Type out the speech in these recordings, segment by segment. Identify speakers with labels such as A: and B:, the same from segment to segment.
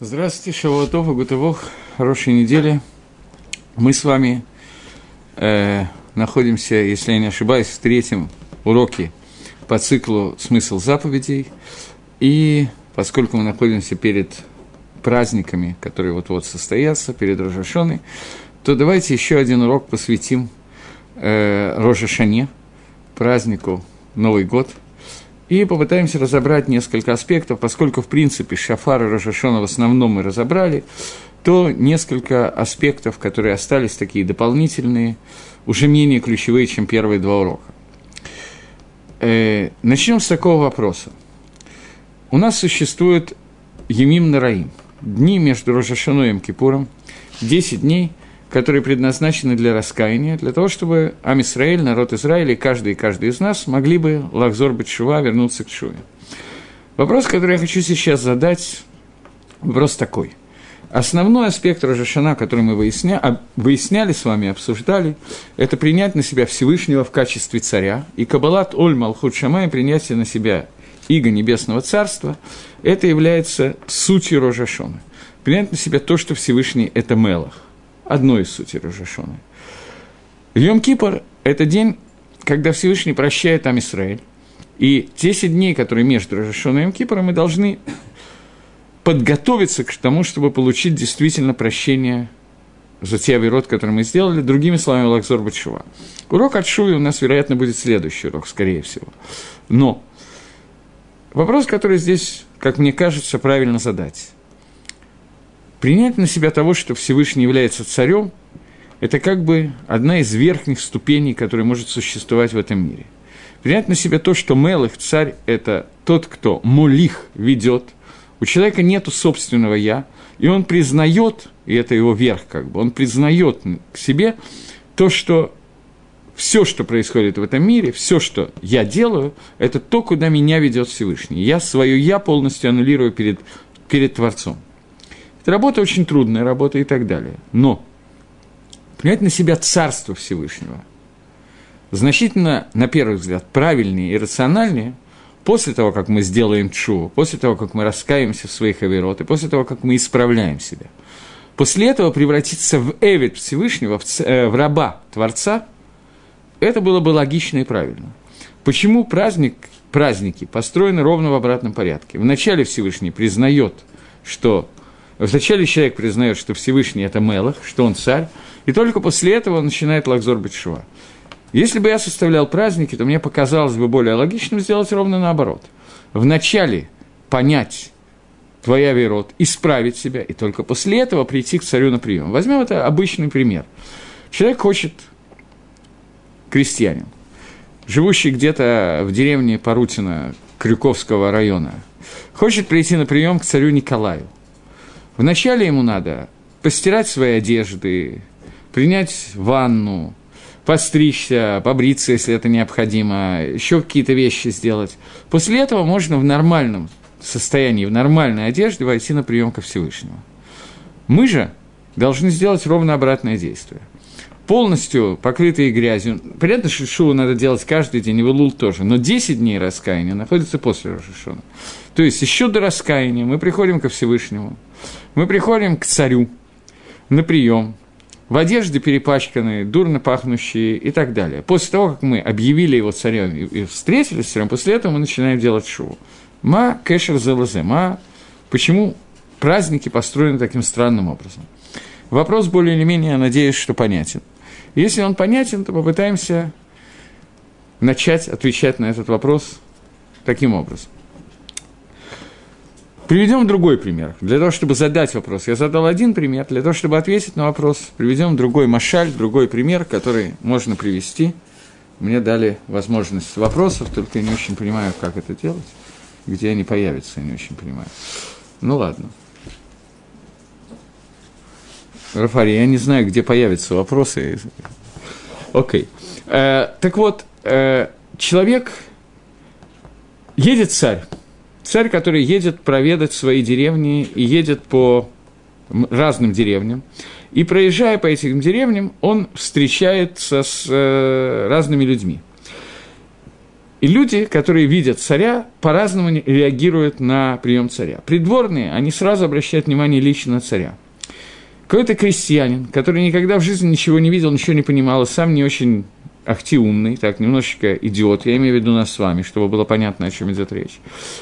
A: Здравствуйте, Шавуатов, Гутывох, хорошей недели. Мы с вами э, находимся, если я не ошибаюсь, в третьем уроке по циклу «Смысл заповедей». И поскольку мы находимся перед праздниками, которые вот-вот состоятся, перед Рожашоной, то давайте еще один урок посвятим э, Рожашане, празднику Новый год – и попытаемся разобрать несколько аспектов, поскольку, в принципе, Шафар и Рожашона в основном мы разобрали, то несколько аспектов, которые остались такие дополнительные, уже менее ключевые, чем первые два урока. Э, начнем с такого вопроса. У нас существует Емим Нараим, дни между Рожашоной и Кипуром, 10 дней – которые предназначены для раскаяния, для того, чтобы Амисраэль, народ Израиля, каждый и каждый из нас могли бы Лахзор Бетшува вернуться к Шуве. Вопрос, который я хочу сейчас задать, вопрос такой. Основной аспект Рожашана, который мы выясня... Выясняли с вами, обсуждали, это принять на себя Всевышнего в качестве царя, и Кабалат Оль Малхут Шамай, принятие на себя Иго Небесного Царства, это является сутью Рожашона. Принять на себя то, что Всевышний – это Мелах одной из сути Рожашона. Йом-Кипр – это день, когда Всевышний прощает там Израиль. И 10 дней, которые между Рожашоном и Йом-Кипром, мы должны подготовиться к тому, чтобы получить действительно прощение за те авирот, которые мы сделали, другими словами, Лакзор Бачува. Урок от Шуи у нас, вероятно, будет следующий урок, скорее всего. Но вопрос, который здесь, как мне кажется, правильно задать. Принять на себя того, что Всевышний является царем, это как бы одна из верхних ступеней, которая может существовать в этом мире. Принять на себя то, что Мелых, царь, это тот, кто молих ведет, у человека нет собственного «я», и он признает, и это его верх как бы, он признает к себе то, что все, что происходит в этом мире, все, что я делаю, это то, куда меня ведет Всевышний. Я свое «я» полностью аннулирую перед, перед Творцом. Это работа очень трудная работа и так далее. Но принять на себя царство Всевышнего значительно, на первый взгляд, правильнее и рациональнее после того, как мы сделаем чу, после того, как мы раскаемся в своих авирот, и после того, как мы исправляем себя. После этого превратиться в Эвид Всевышнего, в, э, в раба Творца, это было бы логично и правильно. Почему праздник, праздники построены ровно в обратном порядке? Вначале Всевышний признает, что Вначале человек признает, что Всевышний – это Мелах, что он царь, и только после этого он начинает Лакзор Бетшува. Если бы я составлял праздники, то мне показалось бы более логичным сделать ровно наоборот. Вначале понять твоя верот, исправить себя, и только после этого прийти к царю на прием. Возьмем это обычный пример. Человек хочет, крестьянин, живущий где-то в деревне Парутина Крюковского района, хочет прийти на прием к царю Николаю. Вначале ему надо постирать свои одежды, принять ванну, постричься, побриться, если это необходимо, еще какие-то вещи сделать. После этого можно в нормальном состоянии, в нормальной одежде войти на прием ко Всевышнему. Мы же должны сделать ровно обратное действие. Полностью покрытые грязью. Понятно, что шоу надо делать каждый день, и вылул тоже, но 10 дней раскаяния находятся после Рошашона. То есть еще до раскаяния мы приходим ко Всевышнему – мы приходим к царю на прием, в одежде перепачканные, дурно пахнущие и так далее. После того, как мы объявили его царем и встретились с царем, после этого мы начинаем делать шоу. Ма кэшер залазе. Ма, почему праздники построены таким странным образом? Вопрос более или менее, я надеюсь, что понятен. Если он понятен, то попытаемся начать отвечать на этот вопрос таким образом. Приведем другой пример. Для того, чтобы задать вопрос, я задал один пример. Для того, чтобы ответить на вопрос, приведем другой машаль, другой пример, который можно привести. Мне дали возможность вопросов, только я не очень понимаю, как это делать. Где они появятся, я не очень понимаю. Ну ладно. Рафари, я не знаю, где появятся вопросы. Окей. Э, так вот, э, человек едет царь Царь, который едет проведать свои деревни и едет по разным деревням. И проезжая по этим деревням, он встречается с э, разными людьми. И люди, которые видят царя, по-разному реагируют на прием царя. Придворные, они сразу обращают внимание лично на царя. Какой-то крестьянин, который никогда в жизни ничего не видел, ничего не понимал, и сам не очень ахти умный, так, немножечко идиот, я имею в виду нас с вами, чтобы было понятно, о чем идет речь,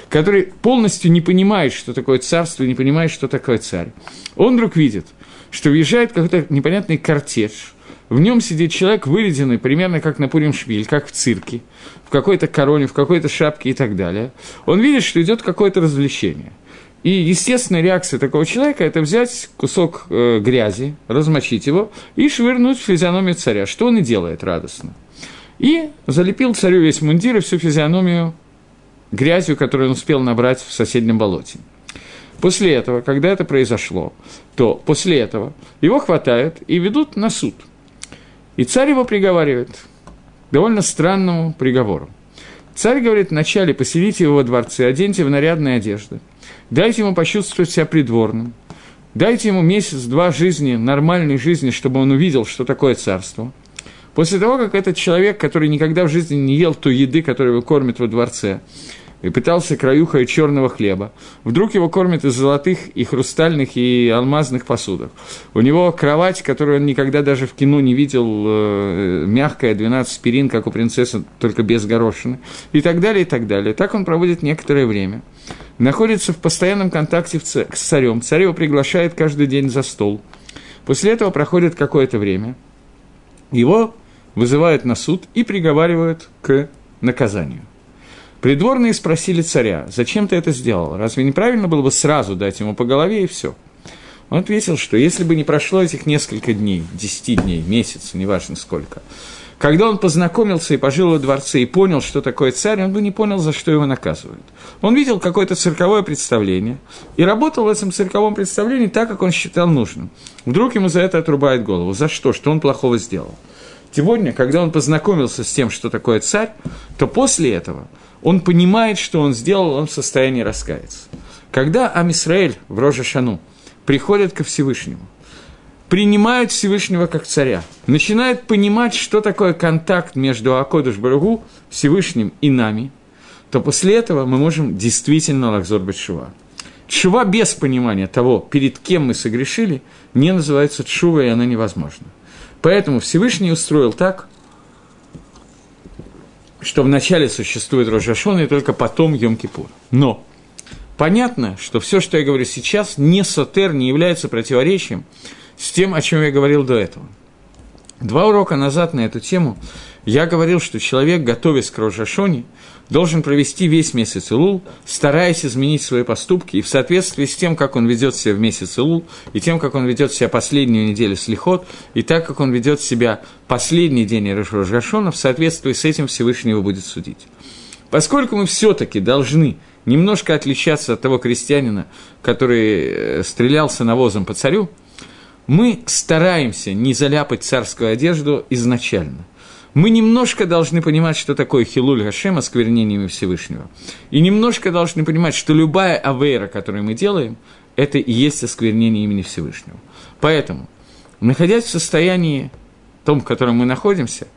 A: который полностью не понимает, что такое царство, не понимает, что такое царь. Он вдруг видит, что въезжает какой-то непонятный кортеж, в нем сидит человек, вырезанный примерно как на Пурим Шпиль, как в цирке, в какой-то короне, в какой-то шапке и так далее. Он видит, что идет какое-то развлечение. И естественная реакция такого человека – это взять кусок э, грязи, размочить его и швырнуть в физиономию царя, что он и делает радостно. И залепил царю весь мундир и всю физиономию грязью, которую он успел набрать в соседнем болоте. После этого, когда это произошло, то после этого его хватают и ведут на суд. И царь его приговаривает довольно странному приговору. Царь говорит вначале, поселите его во дворце, оденьте в нарядные одежды – Дайте ему почувствовать себя придворным. Дайте ему месяц-два жизни, нормальной жизни, чтобы он увидел, что такое царство. После того, как этот человек, который никогда в жизни не ел той еды, которую его кормят во дворце, и пытался краюхой черного хлеба. Вдруг его кормят из золотых и хрустальных и алмазных посудов. У него кровать, которую он никогда даже в кино не видел, э, мягкая, 12 перин, как у принцессы, только без горошины, и так далее, и так далее. Так он проводит некоторое время. Находится в постоянном контакте с царем. Царь его приглашает каждый день за стол. После этого проходит какое-то время. Его вызывают на суд и приговаривают к наказанию. Придворные спросили царя, зачем ты это сделал? Разве неправильно было бы сразу дать ему по голове и все? Он ответил, что если бы не прошло этих несколько дней, десяти дней, месяца, неважно сколько, когда он познакомился и пожил во дворце и понял, что такое царь, он бы не понял, за что его наказывают. Он видел какое-то цирковое представление и работал в этом цирковом представлении так, как он считал нужным. Вдруг ему за это отрубает голову. За что? Что он плохого сделал? Сегодня, когда он познакомился с тем, что такое царь, то после этого – он понимает, что он сделал, он в состоянии раскаяться. Когда Амисраэль в Рожа приходят ко Всевышнему, принимают Всевышнего как царя, начинают понимать, что такое контакт между Акодыш Барагу, Всевышним и нами, то после этого мы можем действительно лакзор Бетшува. Чува без понимания того, перед кем мы согрешили, не называется чува, и она невозможна. Поэтому Всевышний устроил так, что вначале существует Рожашон, и только потом Йом-Кипур. Но понятно, что все, что я говорю сейчас, не сотер, не является противоречием с тем, о чем я говорил до этого. Два урока назад на эту тему я говорил, что человек, готовясь к Рожашоне, должен провести весь месяц Илул, стараясь изменить свои поступки, и в соответствии с тем, как он ведет себя в месяц Илул, и тем, как он ведет себя последнюю неделю Слихот, и так, как он ведет себя последний день Рожашона, в соответствии с этим Всевышний его будет судить. Поскольку мы все-таки должны немножко отличаться от того крестьянина, который э, стрелялся навозом по царю, мы стараемся не заляпать царскую одежду изначально мы немножко должны понимать, что такое хилуль Гашем, осквернение Всевышнего. И немножко должны понимать, что любая авейра, которую мы делаем, это и есть осквернение имени Всевышнего. Поэтому, находясь в состоянии том, в котором мы находимся –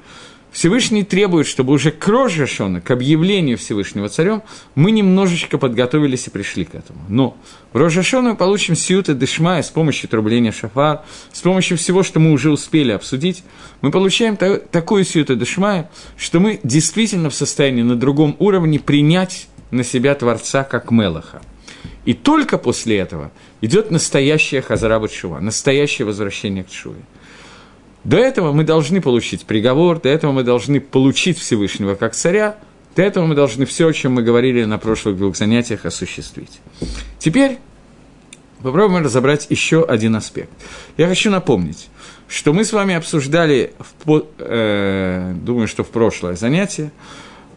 A: Всевышний требует, чтобы уже к Рожешону, к объявлению Всевышнего царем, мы немножечко подготовились и пришли к этому. Но в Рожешону мы получим сиюта дешмая с помощью трубления шафар, с помощью всего, что мы уже успели обсудить, мы получаем та- такую сиюта дешмая, что мы действительно в состоянии на другом уровне принять на себя Творца как Мелаха. И только после этого идет настоящая Хазараба Чува, настоящее возвращение к Чуве. До этого мы должны получить приговор, до этого мы должны получить Всевышнего как царя, до этого мы должны все, о чем мы говорили на прошлых двух занятиях, осуществить. Теперь попробуем разобрать еще один аспект. Я хочу напомнить, что мы с вами обсуждали, в, э, думаю, что в прошлое занятие,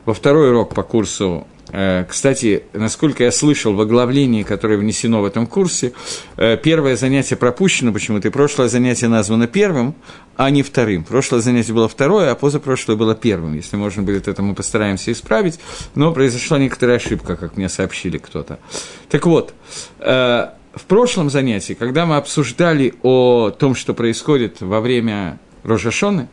A: во второй урок по курсу кстати, насколько я слышал в оглавлении, которое внесено в этом курсе, э, первое занятие пропущено почему-то, и прошлое занятие названо первым, а не вторым. Прошлое занятие было второе, а позапрошлое было первым. Если можно будет это, мы постараемся исправить, но произошла некоторая ошибка, как мне сообщили кто-то. Так вот, э, в прошлом занятии, когда мы обсуждали о том, что происходит во время Рожашоны,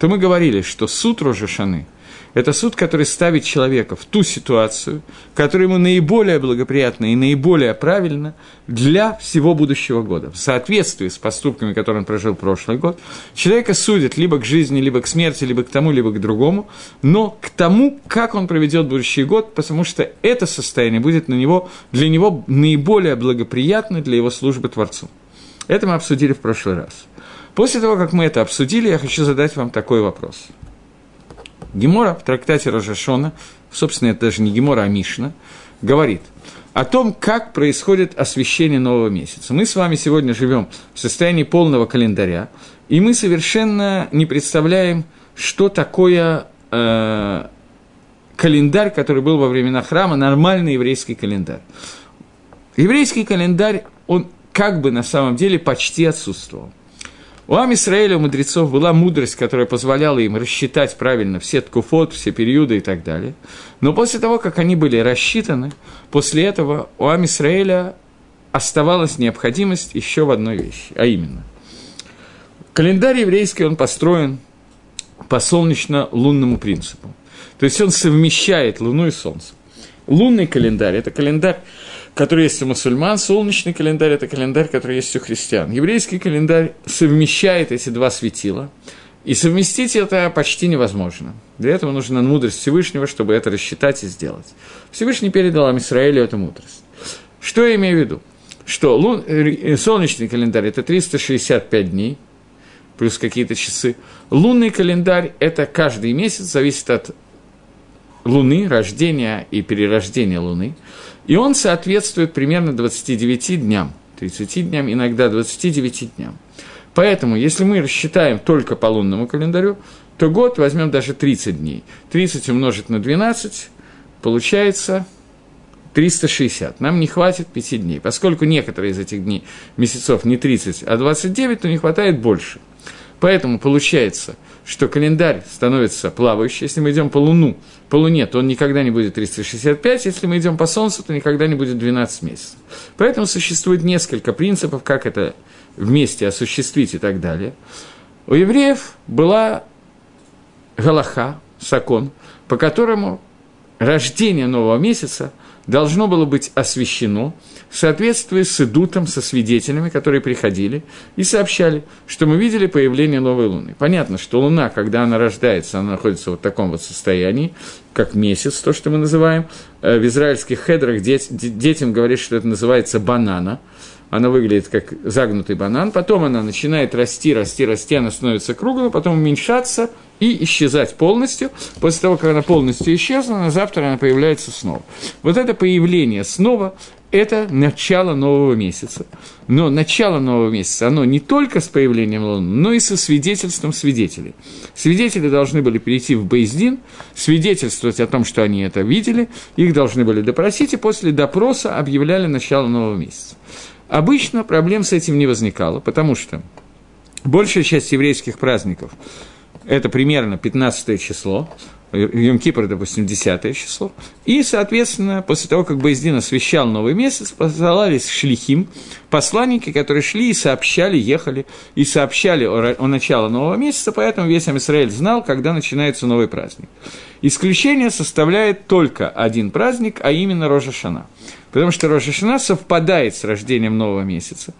A: то мы говорили, что суд Рожашаны – Это суд, который ставит человека в ту ситуацию, которая ему наиболее благоприятна и наиболее правильна для всего будущего года. В соответствии с поступками, которые он прожил прошлый год, человека судят либо к жизни, либо к смерти, либо к тому, либо к другому, но к тому, как он проведет будущий год, потому что это состояние будет на него, для него наиболее благоприятно для его службы Творцу. Это мы обсудили в прошлый раз. После того, как мы это обсудили, я хочу задать вам такой вопрос – Гемора в трактате Рожашона, собственно, это даже не Гемора, а Мишна, говорит о том, как происходит освещение нового месяца. Мы с вами сегодня живем в состоянии полного календаря, и мы совершенно не представляем, что такое э, календарь, который был во времена храма, нормальный еврейский календарь. Еврейский календарь, он как бы на самом деле почти отсутствовал. У Амисраэля, у мудрецов, была мудрость, которая позволяла им рассчитать правильно все ткуфот, все периоды и так далее. Но после того, как они были рассчитаны, после этого у Амисраэля оставалась необходимость еще в одной вещи, а именно. Календарь еврейский, он построен по солнечно-лунному принципу. То есть он совмещает Луну и Солнце. Лунный календарь – это календарь, который есть у мусульман, солнечный календарь – это календарь, который есть у христиан. Еврейский календарь совмещает эти два светила, и совместить это почти невозможно. Для этого нужна мудрость Всевышнего, чтобы это рассчитать и сделать. Всевышний передал Израилю эту мудрость. Что я имею в виду? Что лун... Э, солнечный календарь – это 365 дней, плюс какие-то часы. Лунный календарь – это каждый месяц, зависит от Луны, рождения и перерождения Луны. И он соответствует примерно 29 дням, 30 дням, иногда 29 дням. Поэтому, если мы рассчитаем только по лунному календарю, то год возьмем даже 30 дней. 30 умножить на 12, получается 360. Нам не хватит 5 дней. Поскольку некоторые из этих дней, месяцев не 30, а 29, то не хватает больше. Поэтому получается, что календарь становится плавающий. Если мы идем по Луну, по Луне, то он никогда не будет 365, если мы идем по Солнцу, то никогда не будет 12 месяцев. Поэтому существует несколько принципов, как это вместе осуществить и так далее. У евреев была Галаха, Сакон, по которому рождение нового месяца должно было быть освящено – в соответствии с идутом, со свидетелями, которые приходили и сообщали, что мы видели появление новой Луны. Понятно, что Луна, когда она рождается, она находится в вот таком вот состоянии, как месяц, то, что мы называем. Э, в израильских хедрах детям говорят, что это называется банана – она выглядит как загнутый банан, потом она начинает расти, расти, расти, она становится круглой, потом уменьшаться и исчезать полностью. После того, как она полностью исчезла, на завтра она появляется снова. Вот это появление снова – это начало нового месяца. Но начало нового месяца, оно не только с появлением Луны, но и со свидетельством свидетелей. Свидетели должны были перейти в Бейздин, свидетельствовать о том, что они это видели, их должны были допросить, и после допроса объявляли начало нового месяца. Обычно проблем с этим не возникало, потому что большая часть еврейских праздников – это примерно 15 число, Йом-Кипр, допустим, 10 число. И, соответственно, после того, как Боездин освещал новый месяц, посылались шлихим, посланники, которые шли и сообщали, ехали, и сообщали о, о начале нового месяца, поэтому весь Израиль знал, когда начинается новый праздник. Исключение составляет только один праздник, а именно Рожашана. Потому что Рожашана совпадает с рождением нового месяца,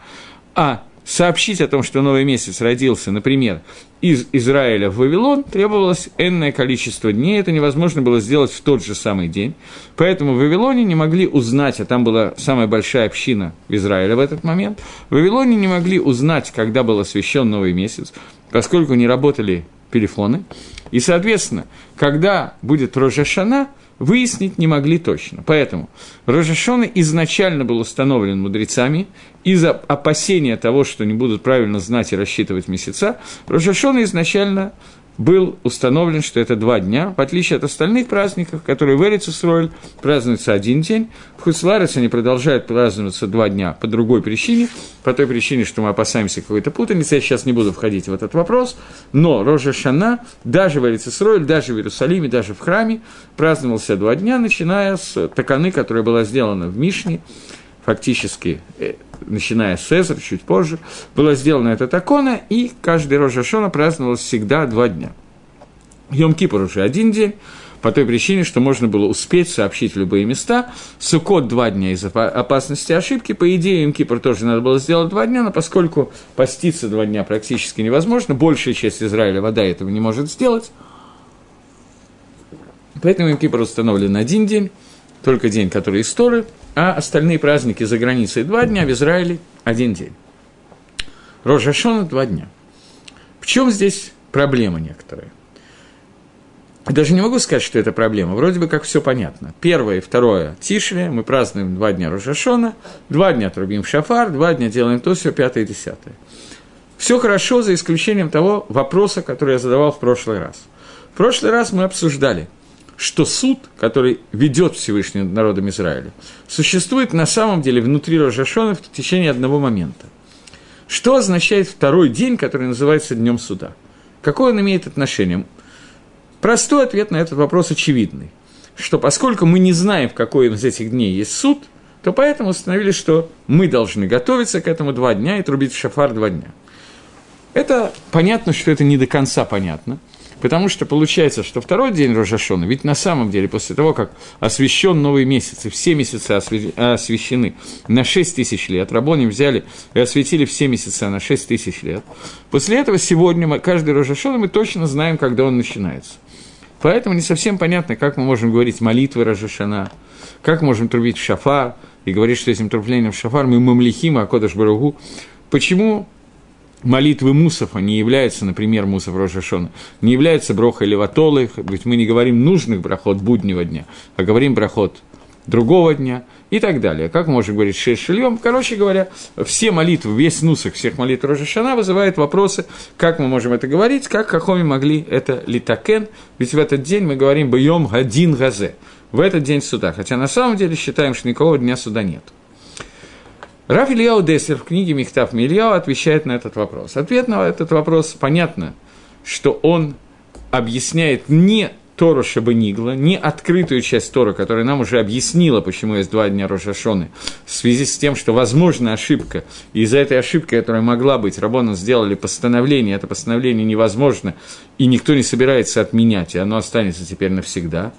A: а сообщить о том, что новый месяц родился, например, из Израиля в Вавилон, требовалось энное количество дней, это невозможно было сделать в тот же самый день. Поэтому в Вавилоне не могли узнать, а там была самая большая община в Израиле в этот момент, в Вавилоне не могли узнать, когда был освящен новый месяц, поскольку не работали телефоны. И, соответственно, когда будет Рожашана – выяснить не могли точно. Поэтому Рожешона изначально был установлен мудрецами из-за опасения того, что не будут правильно знать и рассчитывать месяца. Рожешона изначально был установлен, что это два дня, в отличие от остальных праздников, которые в Эрицесроль празднуются один день, в Хуцларец они продолжают праздноваться два дня по другой причине, по той причине, что мы опасаемся какой-то путаницы, я сейчас не буду входить в этот вопрос, но Рожа Шана даже в Эрицесроль, даже в Иерусалиме, даже в храме праздновался два дня, начиная с таканы, которая была сделана в Мишне, фактически э, начиная с Цезарь, чуть позже, была сделана эта такона, и каждый Рожашона праздновалось всегда два дня. Йом-Кипр уже один день, по той причине, что можно было успеть сообщить любые места. Сукот два дня из-за опасности ошибки. По идее, им Кипр тоже надо было сделать два дня, но поскольку поститься два дня практически невозможно, большая часть Израиля вода этого не может сделать, поэтому им Кипр установлен один день, только день, который из Торы, а остальные праздники за границей два дня, в Израиле один день. Рожашона два дня. В чем здесь проблема некоторая? Даже не могу сказать, что это проблема. Вроде бы как все понятно. Первое и второе – Тишли, мы празднуем два дня Рожашона, два дня трубим шафар, два дня делаем то, все, пятое и десятое. Все хорошо, за исключением того вопроса, который я задавал в прошлый раз. В прошлый раз мы обсуждали, что суд, который ведет Всевышний над народом Израиля, существует на самом деле внутри Рожашона в течение одного момента. Что означает второй день, который называется Днем суда? Какое он имеет отношение? Простой ответ на этот вопрос очевидный, что поскольку мы не знаем, в какой из этих дней есть суд, то поэтому установили, что мы должны готовиться к этому два дня и трубить в шафар два дня. Это понятно, что это не до конца понятно, потому что получается, что второй день Рожашона, ведь на самом деле после того, как освящен новый месяц, и все месяцы освящены на 6 тысяч лет, Рабони взяли и осветили все месяца на 6 тысяч лет, после этого сегодня мы, каждый Рожашона мы точно знаем, когда он начинается. Поэтому не совсем понятно, как мы можем говорить молитвы Рожашана, как можем трубить в шафар и говорить, что этим трублением в шафар мы мамлихим, а Кодыш. Почему молитвы мусов, они являются, например, мусов Рожашона, не являются броха или ведь мы не говорим нужных брахот буднего дня, а говорим брахот другого дня и так далее. Как можно говорить шесть? Короче говоря, все молитвы, весь нусах всех молитв Рожешана вызывает вопросы, как мы можем это говорить, как Хахоми могли это литакен, ведь в этот день мы говорим «бьем один газе», в этот день суда, хотя на самом деле считаем, что никакого дня суда нет. Раф Ильяу Дессер в книге Михтав Мильяу отвечает на этот вопрос. Ответ на этот вопрос понятно, что он объясняет не Тору Шабанигла, не открытую часть Торы, которая нам уже объяснила, почему есть два дня Рошашоны, в связи с тем, что возможна ошибка, и из-за этой ошибки, которая могла быть, Рабона сделали постановление, это постановление невозможно, и никто не собирается отменять, и оно останется теперь навсегда.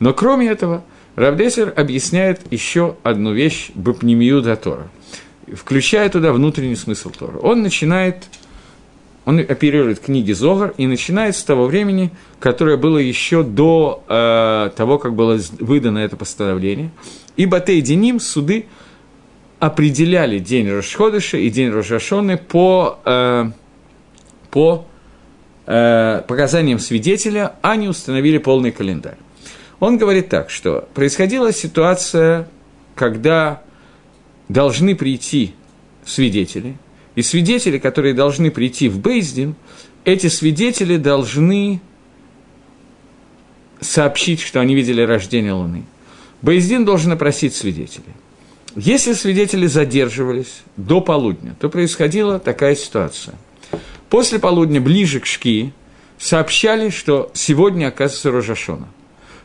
A: Но кроме этого, Равдесер объясняет еще одну вещь Бапнемию до Тора, включая туда внутренний смысл Тора. Он начинает он оперирует книги Зогар и начинает с того времени, которое было еще до э, того, как было выдано это постановление. И Батей Деним, суды, определяли день Рошходыша и день Рошашоны по, э, по э, показаниям свидетеля, а не установили полный календарь. Он говорит так, что происходила ситуация, когда должны прийти свидетели – и свидетели, которые должны прийти в Бейздин, эти свидетели должны сообщить, что они видели рождение Луны. Бейздин должен опросить свидетелей. Если свидетели задерживались до полудня, то происходила такая ситуация. После полудня, ближе к Шки, сообщали, что сегодня оказывается Рожашона.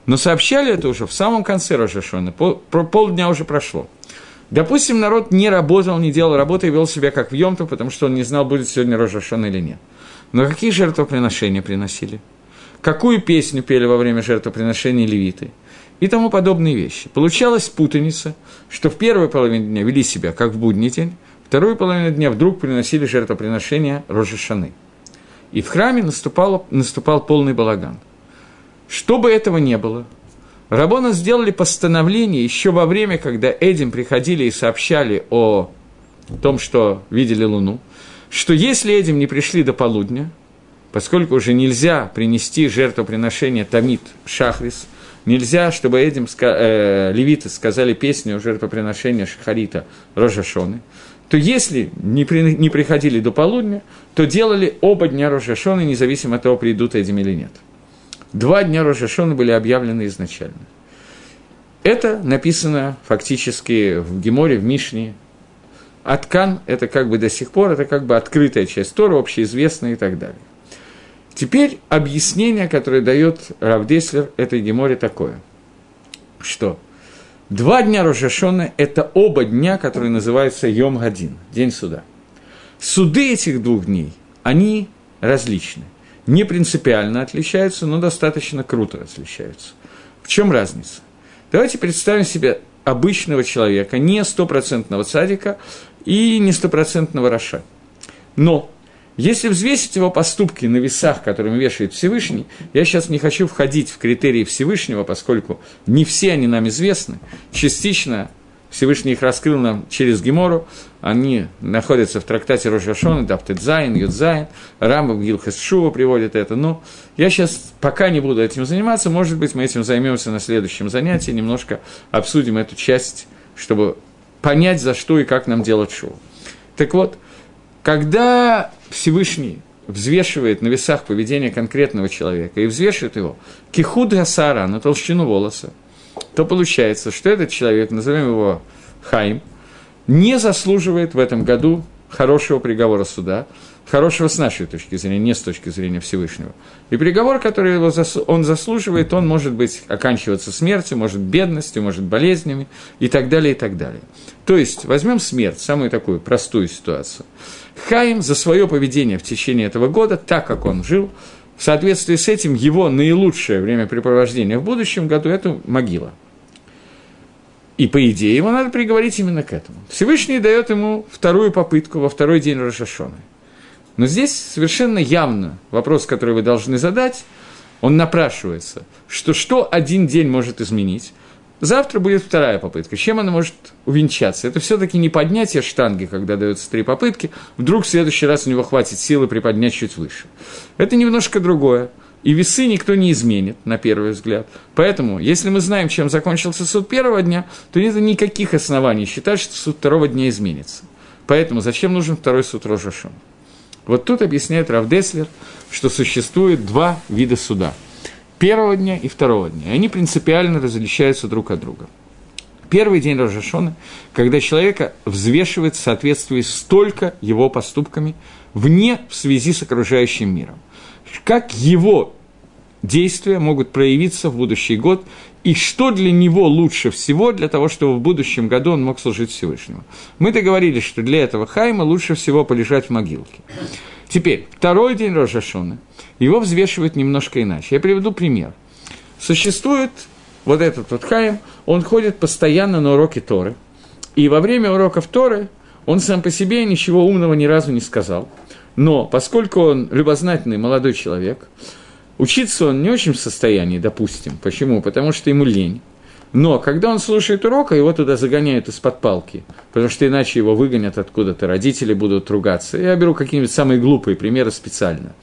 A: Но сообщали это уже в самом конце Рожашона, пол, полдня уже прошло. Допустим, народ не работал, не делал работы и вел себя как в Йомту, потому что он не знал, будет сегодня Рожашон или нет. Но какие жертвоприношения приносили? Какую песню пели во время жертвоприношения левиты? И тому подобные вещи. Получалась путаница, что в первой половине дня вели себя как в будний день, вторую половину дня вдруг приносили жертвоприношения Рожашаны. И в храме наступал, наступал полный балаган. Чтобы этого не было, Рабона сделали постановление еще во время, когда Эдим приходили и сообщали о том, что видели Луну, что если Эдим не пришли до полудня, поскольку уже нельзя принести жертвоприношение Тамид Шахрис, нельзя, чтобы Эдим, э, левиты сказали песню жертвоприношения Шахарита Рожашоны, то если не, при, не приходили до полудня, то делали оба дня Рожашоны, независимо от того, придут Эдим или нет – Два дня Рошашона были объявлены изначально. Это написано фактически в Геморе, в Мишне. Аткан – это как бы до сих пор, это как бы открытая часть Тора, общеизвестная и так далее. Теперь объяснение, которое дает Равдеслер этой Геморе такое, что два дня Рошашона – это оба дня, которые называются Йом-Гадин, день суда. Суды этих двух дней, они различны. Не принципиально отличаются, но достаточно круто отличаются. В чем разница? Давайте представим себе обычного человека, не стопроцентного садика и не стопроцентного Роша. Но если взвесить его поступки на весах, которыми вешает Всевышний, я сейчас не хочу входить в критерии Всевышнего, поскольку не все они нам известны, частично Всевышний их раскрыл нам через Гемару, они находятся в трактате Рош а-Шана, דף טז, יז, Рамбам הלכות תשובה приводит это, но я сейчас пока не буду этим заниматься, может быть, мы этим займемся на следующем занятии, немножко обсудим эту часть, чтобы понять, за что и как нам делать тшуву. Так вот, когда Всевышний взвешивает на весах поведение конкретного человека и взвешивает его кихуд гасара на толщину волоса, то получается, что этот человек, назовем его Хайм, не заслуживает в этом году хорошего приговора суда, хорошего с нашей точки зрения, не с точки зрения Всевышнего. И приговор, который его зас... он заслуживает, он может быть оканчиваться смертью, может бедностью, может болезнями и так далее, и так далее. То есть, возьмем смерть, самую такую простую ситуацию. Хаим за свое поведение в течение этого года, так как он жил, в соответствии с этим его наилучшее времяпрепровождение в будущем году – это могила. И, по идее, его надо приговорить именно к этому. Всевышний дает ему вторую попытку во второй день Рошашона. Но здесь совершенно явно вопрос, который вы должны задать, он напрашивается, что что один день может изменить, Завтра будет вторая попытка. Чем она может увенчаться? Это все-таки не поднятие штанги, когда даются три попытки, вдруг в следующий раз у него хватит силы приподнять чуть выше. Это немножко другое. И весы никто не изменит, на первый взгляд. Поэтому, если мы знаем, чем закончился суд первого дня, то нет никаких оснований считать, что суд второго дня изменится. Поэтому зачем нужен второй суд Рожашон? Вот тут объясняет Равдеслер, что существует два вида суда – первого дня и второго дня. И они принципиально различаются друг от друга. Первый день Рожашона, когда человека взвешивает в соответствии с его поступками, вне в связи с окружающим миром. Как его действия могут проявиться в будущий год, и что для него лучше всего для того, чтобы в будущем году он мог служить Всевышнему. Мы договорились, что для этого Хайма лучше всего полежать в могилке. Теперь, второй день Рожашона – его взвешивают немножко иначе. Я приведу пример. Существует вот этот вот Хаим, он ходит постоянно на уроки Торы, и во время уроков Торы он сам по себе ничего умного ни разу не сказал. Но поскольку он любознательный молодой человек, учиться он не очень в состоянии, допустим. Почему? Потому что ему лень. Но когда он слушает урок, а его туда загоняют из-под палки, потому что иначе его выгонят откуда-то, родители будут ругаться. Я беру какие-нибудь самые глупые примеры специально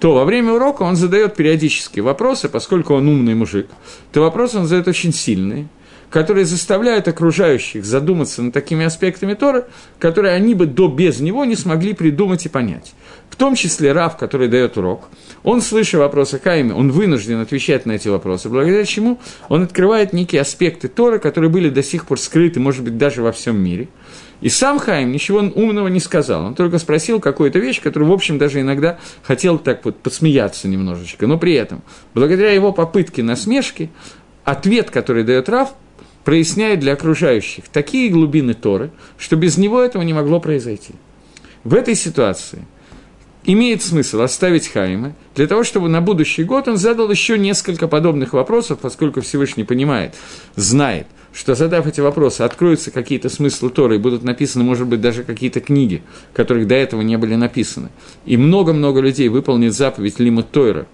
A: то во время урока он задает периодически вопросы, поскольку он умный мужик, то вопросы он задает очень сильные, которые заставляют окружающих задуматься над такими аспектами Торы, которые они бы до без него не смогли придумать и понять. В том числе Рав, который дает урок, он, слыша вопросы Каиме, он вынужден отвечать на эти вопросы, благодаря чему он открывает некие аспекты Торы, которые были до сих пор скрыты, может быть, даже во всем мире – и сам Хаим ничего умного не сказал. Он только спросил какую-то вещь, которую, в общем, даже иногда хотел так вот посмеяться немножечко. Но при этом, благодаря его попытке насмешки, ответ, который дает Рав, проясняет для окружающих такие глубины Торы, что без него этого не могло произойти. В этой ситуации имеет смысл оставить Хаима для того, чтобы на будущий год он задал еще несколько подобных вопросов, поскольку Всевышний понимает, знает – что задав эти вопросы, откроются какие-то смыслы Торы, и будут написаны, может быть, даже какие-то книги, которых до этого не были написаны. И много-много людей выполнит заповедь Лима Тойра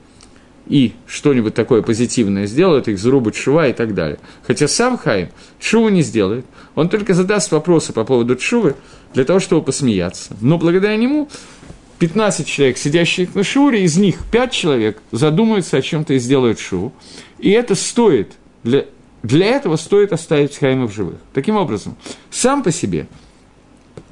A: и что-нибудь такое позитивное сделает, их зарубят шува и так далее. Хотя сам Хайм шуву не сделает, он только задаст вопросы по поводу шувы для того, чтобы посмеяться. Но благодаря нему 15 человек, сидящих на шуре, из них 5 человек задумаются о чем-то и сделают шуву. И это стоит для для этого стоит оставить Хайма в живых. Таким образом, сам по себе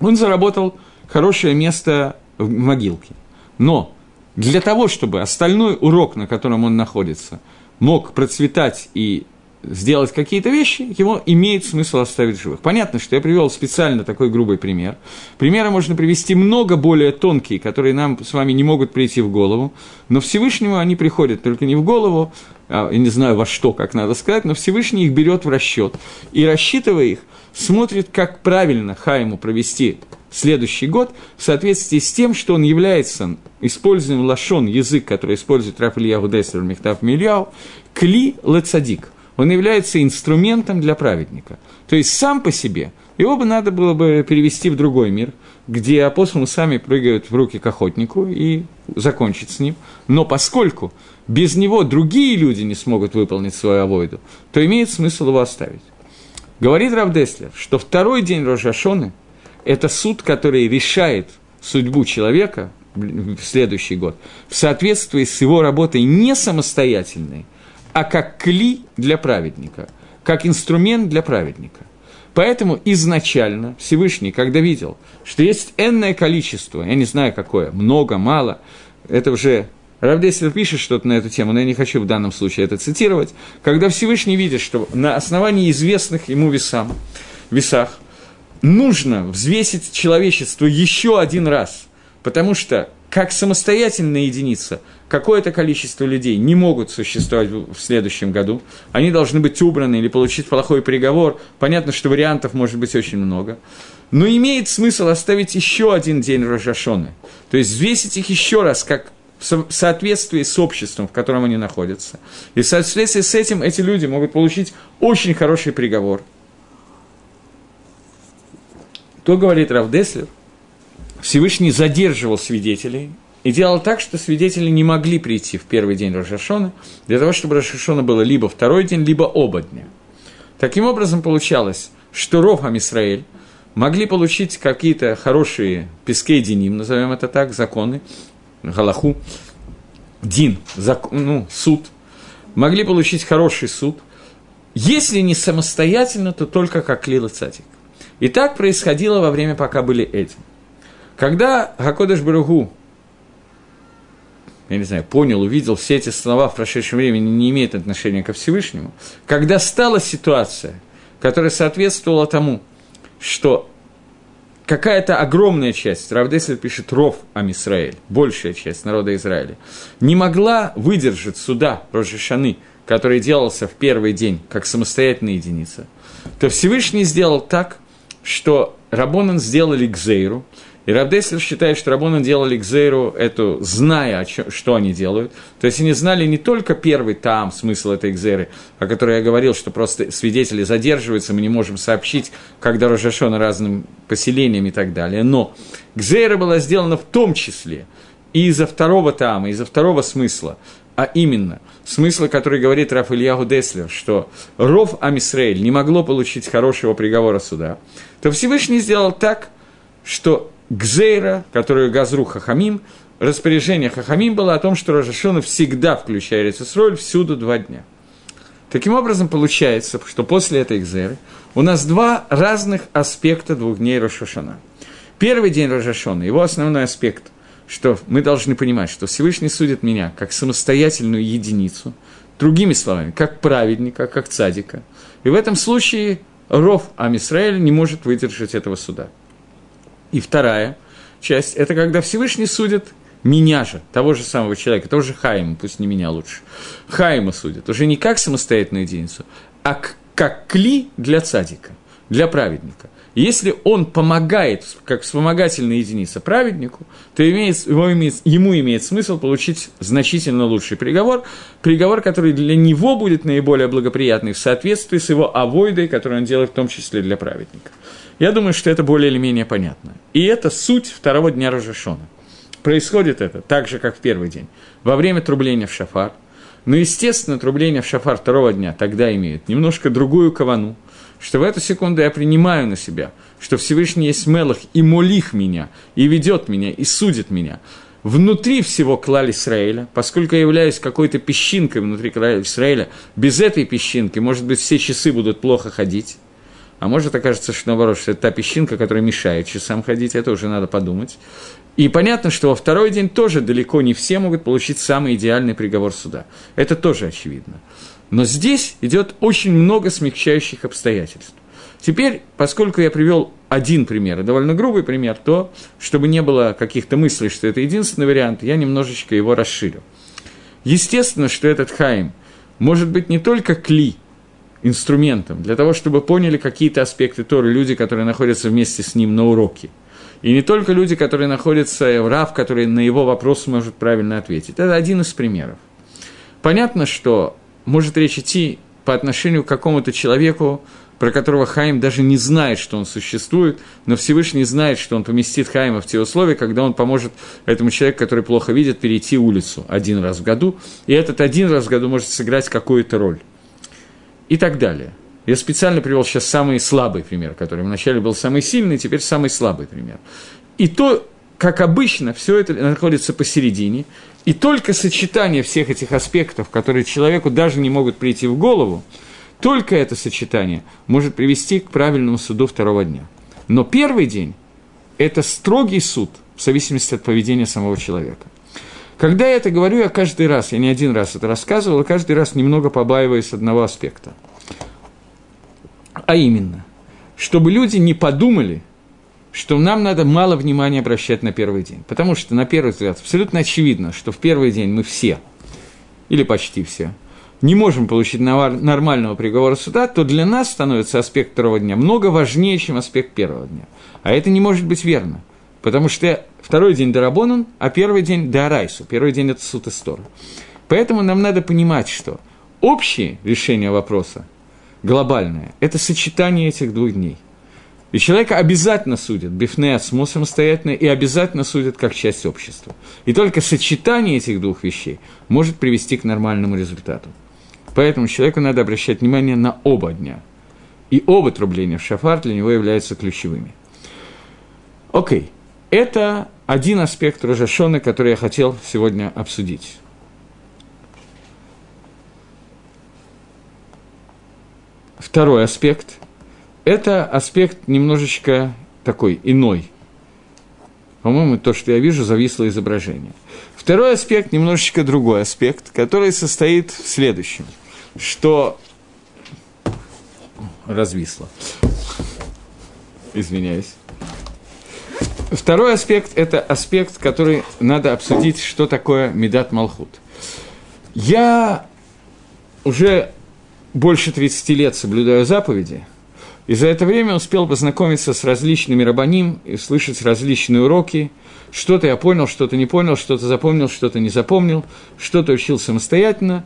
A: он заработал хорошее место в могилке. Но для того, чтобы остальной урок, на котором он находится, мог процветать и сделать какие-то вещи, его имеет смысл оставить живых. Понятно, что я привел специально такой грубый пример. Примеры можно привести много более тонкие, которые нам с вами не могут прийти в голову, но Всевышнему они приходят только не в голову, а, я не знаю во что, как надо сказать, но Всевышний их берет в расчет. И рассчитывая их, смотрит, как правильно Хайму провести следующий год в соответствии с тем, что он является использованием лашон, язык, который использует Раф Ильяху Деслер, Мехтав Мильяу, кли лецадик. Он является инструментом для праведника. То есть сам по себе его бы надо было бы перевести в другой мир, где апостолы сами прыгают в руки к охотнику и закончить с ним. Но поскольку без него другие люди не смогут выполнить свою авойду, то имеет смысл его оставить. Говорит Равдеслер, что второй день Рожашоны – это суд, который решает судьбу человека в следующий год в соответствии с его работой не самостоятельной, а как кли для праведника, как инструмент для праведника. Поэтому изначально Всевышний, когда видел, что есть энное количество, я не знаю какое, много, мало, это уже Равдеслер пишет что-то на эту тему, но я не хочу в данном случае это цитировать, когда Всевышний видит, что на основании известных ему весам, весах нужно взвесить человечество еще один раз, потому что как самостоятельная единица какое-то количество людей не могут существовать в следующем году, они должны быть убраны или получить плохой приговор, понятно, что вариантов может быть очень много, но имеет смысл оставить еще один день Рожашоны, то есть взвесить их еще раз, как в соответствии с обществом, в котором они находятся. И в соответствии с этим эти люди могут получить очень хороший приговор. То говорит Равдеслер, Всевышний задерживал свидетелей и делал так, что свидетели не могли прийти в первый день Рожашона, для того, чтобы Рожашона было либо второй день, либо оба дня. Таким образом, получалось, что Ров Амисраэль могли получить какие-то хорошие пескей деним, назовем это так, законы, Галаху, Дин, зак, ну, суд, могли получить хороший суд, если не самостоятельно, то только как Лила Цатик. И так происходило во время, пока были эти. Когда Хакодыш Баругу, я не знаю, понял, увидел все эти слова в прошедшем времени, не имеет отношения ко Всевышнему, когда стала ситуация, которая соответствовала тому, что какая-то огромная часть, Равдесель пишет Ров Амисраэль, большая часть народа Израиля, не могла выдержать суда Рожешаны, который делался в первый день как самостоятельная единица, то Всевышний сделал так, что Рабонан сделали Гзейру, и Равдеслер считает, что Рабона делали к эту, зная, чем, что они делают. То есть они знали не только первый там смысл этой Гзеры, о которой я говорил, что просто свидетели задерживаются, мы не можем сообщить, когда Рожашона разным поселениям и так далее. Но Гзера была сделана в том числе и из-за второго тама, из-за второго смысла, а именно смысла, который говорит Раф Ильягу Деслер, что Ров Амисраэль не могло получить хорошего приговора суда, то Всевышний сделал так, что Гзейра, которую Газру Хахамим, распоряжение Хахамим было о том, что Рожашона всегда, включая Рецесроль, всюду два дня. Таким образом, получается, что после этой Гзеры у нас два разных аспекта двух дней Рошашана. Первый день Рожашона, его основной аспект, что мы должны понимать, что Всевышний судит меня как самостоятельную единицу, другими словами, как праведника, как цадика. И в этом случае Ров Амисраэль не может выдержать этого суда. И вторая часть – это когда Всевышний судит меня же, того же самого человека, того же Хайма, пусть не меня лучше. Хайма судит, уже не как самостоятельную единицу, а как кли для цадика, для праведника. Если он помогает, как вспомогательная единица праведнику, то имеет, его имеет, ему имеет смысл получить значительно лучший приговор, приговор, который для него будет наиболее благоприятный в соответствии с его авойдой, которую он делает в том числе для праведника. Я думаю, что это более или менее понятно. И это суть второго дня Рожешона. Происходит это так же, как в первый день. Во время трубления в шафар. Но, естественно, трубление в шафар второго дня тогда имеет немножко другую кавану, что в эту секунду я принимаю на себя, что Всевышний есть Мелах и молих меня, и ведет меня, и судит меня. Внутри всего клали Израиля, поскольку я являюсь какой-то песчинкой внутри клали Израиля, без этой песчинки, может быть, все часы будут плохо ходить, а может окажется, что наоборот, что это та песчинка, которая мешает часам ходить, это уже надо подумать. И понятно, что во второй день тоже далеко не все могут получить самый идеальный приговор суда. Это тоже очевидно. Но здесь идет очень много смягчающих обстоятельств. Теперь, поскольку я привел один пример, довольно грубый пример, то, чтобы не было каких-то мыслей, что это единственный вариант, я немножечко его расширю. Естественно, что этот Хаим может быть не только кли, инструментом, для того, чтобы поняли какие-то аспекты Торы люди, которые находятся вместе с ним на уроке. И не только люди, которые находятся в рав, который на его вопрос может правильно ответить. Это один из примеров. Понятно, что может речь идти по отношению к какому-то человеку, про которого Хаим даже не знает, что он существует, но Всевышний знает, что он поместит Хаима в те условия, когда он поможет этому человеку, который плохо видит, перейти улицу один раз в году, и этот один раз в году может сыграть какую-то роль. И так далее. Я специально привел сейчас самый слабый пример, который вначале был самый сильный, теперь самый слабый пример. И то, как обычно, все это находится посередине, и только сочетание всех этих аспектов, которые человеку даже не могут прийти в голову, только это сочетание может привести к правильному суду второго дня. Но первый день – это строгий суд в зависимости от поведения самого человека. Когда я это говорю, я каждый раз, я не один раз это рассказывал, и каждый раз немного побаиваюсь одного аспекта. А именно, чтобы люди не подумали, что нам надо мало внимания обращать на первый день. Потому что, на первый взгляд, абсолютно очевидно, что в первый день мы все, или почти все, не можем получить нормального приговора суда, то для нас становится аспект второго дня много важнее, чем аспект первого дня. А это не может быть верно, потому что второй день Дарабонан, а первый день Дарайсу, первый день – это суд Истора. Поэтому нам надо понимать, что общее решение вопроса, глобальное, это сочетание этих двух дней. И человека обязательно судят, бифнеасмо самостоятельно, и обязательно судят как часть общества. И только сочетание этих двух вещей может привести к нормальному результату. Поэтому человеку надо обращать внимание на оба дня. И оба трубления в шафар для него являются ключевыми. Окей, это один аспект Рожашона, который я хотел сегодня обсудить. Второй аспект – это аспект немножечко такой иной. По-моему, то, что я вижу, зависло изображение. Второй аспект – немножечко другой аспект, который состоит в следующем – что развисло. Извиняюсь. Второй аспект – это аспект, который надо обсудить, что такое Медат Малхут. Я уже больше 30 лет соблюдаю заповеди, и за это время успел познакомиться с различными рабаним и слышать различные уроки. Что-то я понял, что-то не понял, что-то запомнил, что-то не запомнил, что-то учил самостоятельно.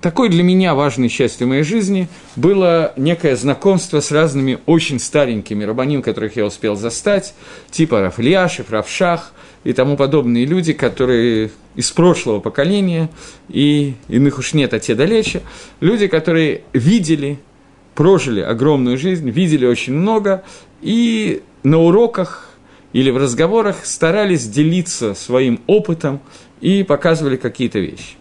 A: Такой для меня важной частью моей жизни было некое знакомство с разными очень старенькими рабаним, которых я успел застать, типа Рафляшев, Равшах и тому подобные люди, которые из прошлого поколения, и иных уж нет, а те далече, люди, которые видели, прожили огромную жизнь, видели очень много, и на уроках или в разговорах старались делиться своим опытом и показывали какие-то вещи.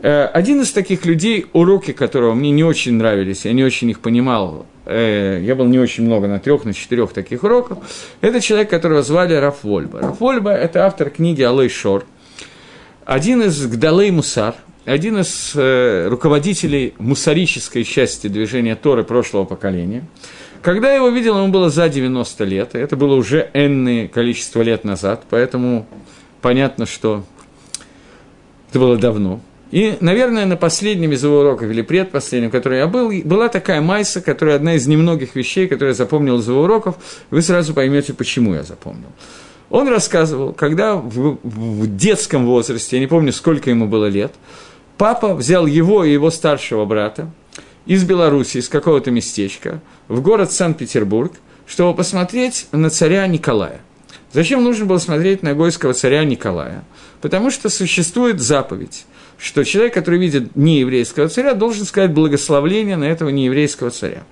A: Э, один из таких людей, уроки которого мне не очень нравились, я не очень их понимал, э, я был не очень много на трех, на четырех таких уроках, это человек, которого звали Раф Вольба. Раф Вольба – это автор книги «Алей Шор», один из Гдалей Мусар, один из э, руководителей мусарической части движения Торы прошлого поколения. Когда я его видел, ему было за 90 лет, это было уже энное количество лет назад, поэтому понятно, что это было давно. И, наверное, на последнем из его уроков, или предпоследнем, который я был, была такая майса, которая одна из немногих вещей, которые я запомнил из его уроков, вы сразу поймете, почему я запомнил. Он рассказывал, когда в, в детском возрасте, я не помню, сколько ему было лет, папа взял его и его старшего брата из Беларуси, из какого-то местечка, в город Санкт-Петербург, чтобы посмотреть на царя Николая. Зачем нужно было смотреть на гойского царя Николая? Потому что существует заповедь – что человек, который видит нееврейского царя, должен сказать благословление на этого нееврейского царя.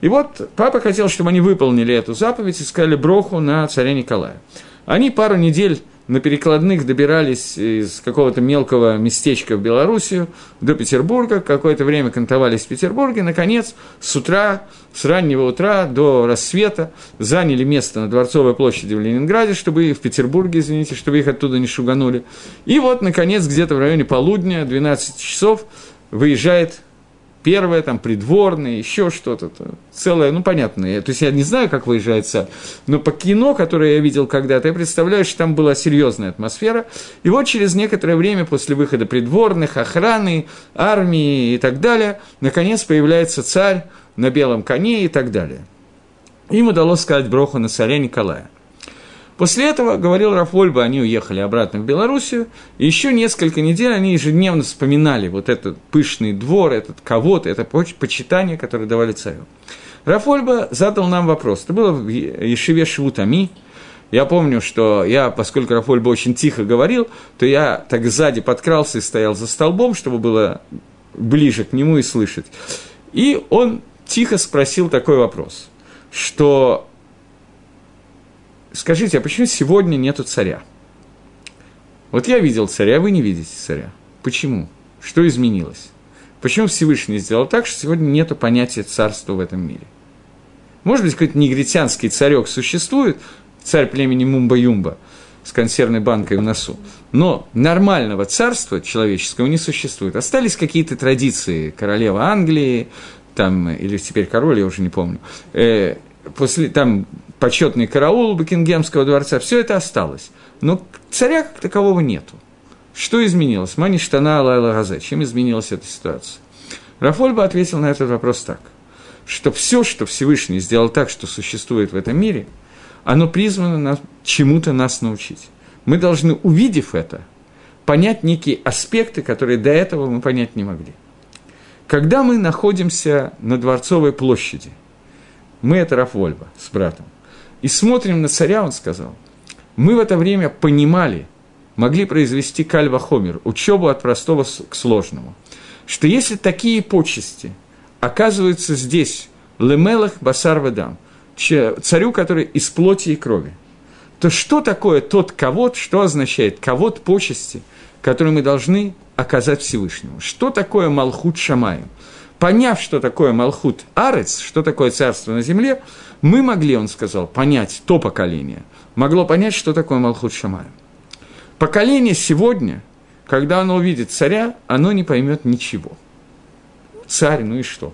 A: И вот папа хотел, чтобы они выполнили эту заповедь и сказали броху на царя Николая. Они пару недель на перекладных добирались из какого-то мелкого местечка в Белоруссию до Петербурга, какое-то время кантовались в Петербурге, наконец, с утра, с раннего утра до рассвета заняли место на Дворцовой площади в Ленинграде, чтобы в Петербурге, извините, чтобы их оттуда не шуганули. И вот, наконец, где-то в районе полудня, 12 часов, выезжает первое, там, придворное, еще что-то, целое, ну, понятно. Я, то есть я не знаю, как выезжает царь, но по кино, которое я видел когда-то, я представляю, что там была серьезная атмосфера. И вот через некоторое время после выхода придворных, охраны, армии и так далее, наконец появляется царь на белом коне и так далее. им удалось сказать броху на царя Николая. После этого, говорил Рафольба, они уехали обратно в Белоруссию, и еще несколько недель они ежедневно вспоминали вот этот пышный двор, этот кого-то, это почитание, которое давали царю. Рафольба задал нам вопрос. Это было в Ешеве Швутами. Я помню, что я, поскольку Рафольба очень тихо говорил, то я так сзади подкрался и стоял за столбом, чтобы было ближе к нему и слышать. И он тихо спросил такой вопрос, что скажите, а почему сегодня нету царя? Вот я видел царя, а вы не видите царя. Почему? Что изменилось? Почему Всевышний сделал так, что сегодня нет понятия царства в этом мире? Может быть, какой-то негритянский царек существует, царь племени Мумба-Юмба с консервной банкой в носу, но нормального царства человеческого не существует. Остались какие-то традиции королевы Англии, там, или теперь король, я уже не помню, э, после, там почетный караул Букингемского дворца, все это осталось. Но царя как такового нету. Что изменилось? Мани штана Лайла Газе. Чем изменилась эта ситуация? Рафольба ответил на этот вопрос так, что все, что Всевышний сделал так, что существует в этом мире, оно призвано нас, чему-то нас научить. Мы должны, увидев это, понять некие аспекты, которые до этого мы понять не могли. Когда мы находимся на Дворцовой площади, мы это Рафольба с братом, и смотрим на царя, он сказал, мы в это время понимали, могли произвести кальва хомер, учебу от простого к сложному, что если такие почести оказываются здесь, лемелах басар ведам, царю, который из плоти и крови, то что такое тот ковод, что означает ковод почести, который мы должны оказать Всевышнему? Что такое Малхут Шамаем? Поняв, что такое Малхут Арец, что такое царство на земле, мы могли, он сказал, понять, то поколение, могло понять, что такое Малхут Шамая. Поколение сегодня, когда оно увидит царя, оно не поймет ничего. Царь, ну и что?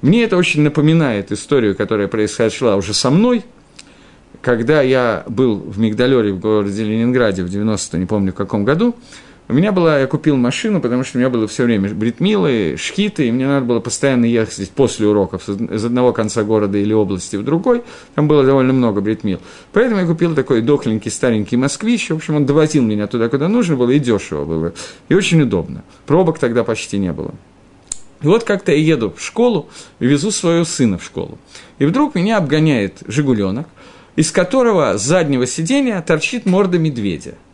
A: Мне это очень напоминает историю, которая происходила уже со мной, когда я был в Мигдалере в городе Ленинграде в 90 не помню в каком году, у меня была, я купил машину, потому что у меня было все время бритмилы, шхиты, и мне надо было постоянно ехать после уроков из одного конца города или области в другой. Там было довольно много бритмил. Поэтому я купил такой дохленький старенький москвич. В общем, он довозил меня туда, куда нужно было, и дешево было. И очень удобно. Пробок тогда почти не было. И вот как-то я еду в школу везу своего сына в школу. И вдруг меня обгоняет «Жигуленок», из которого с заднего сиденья торчит морда медведя –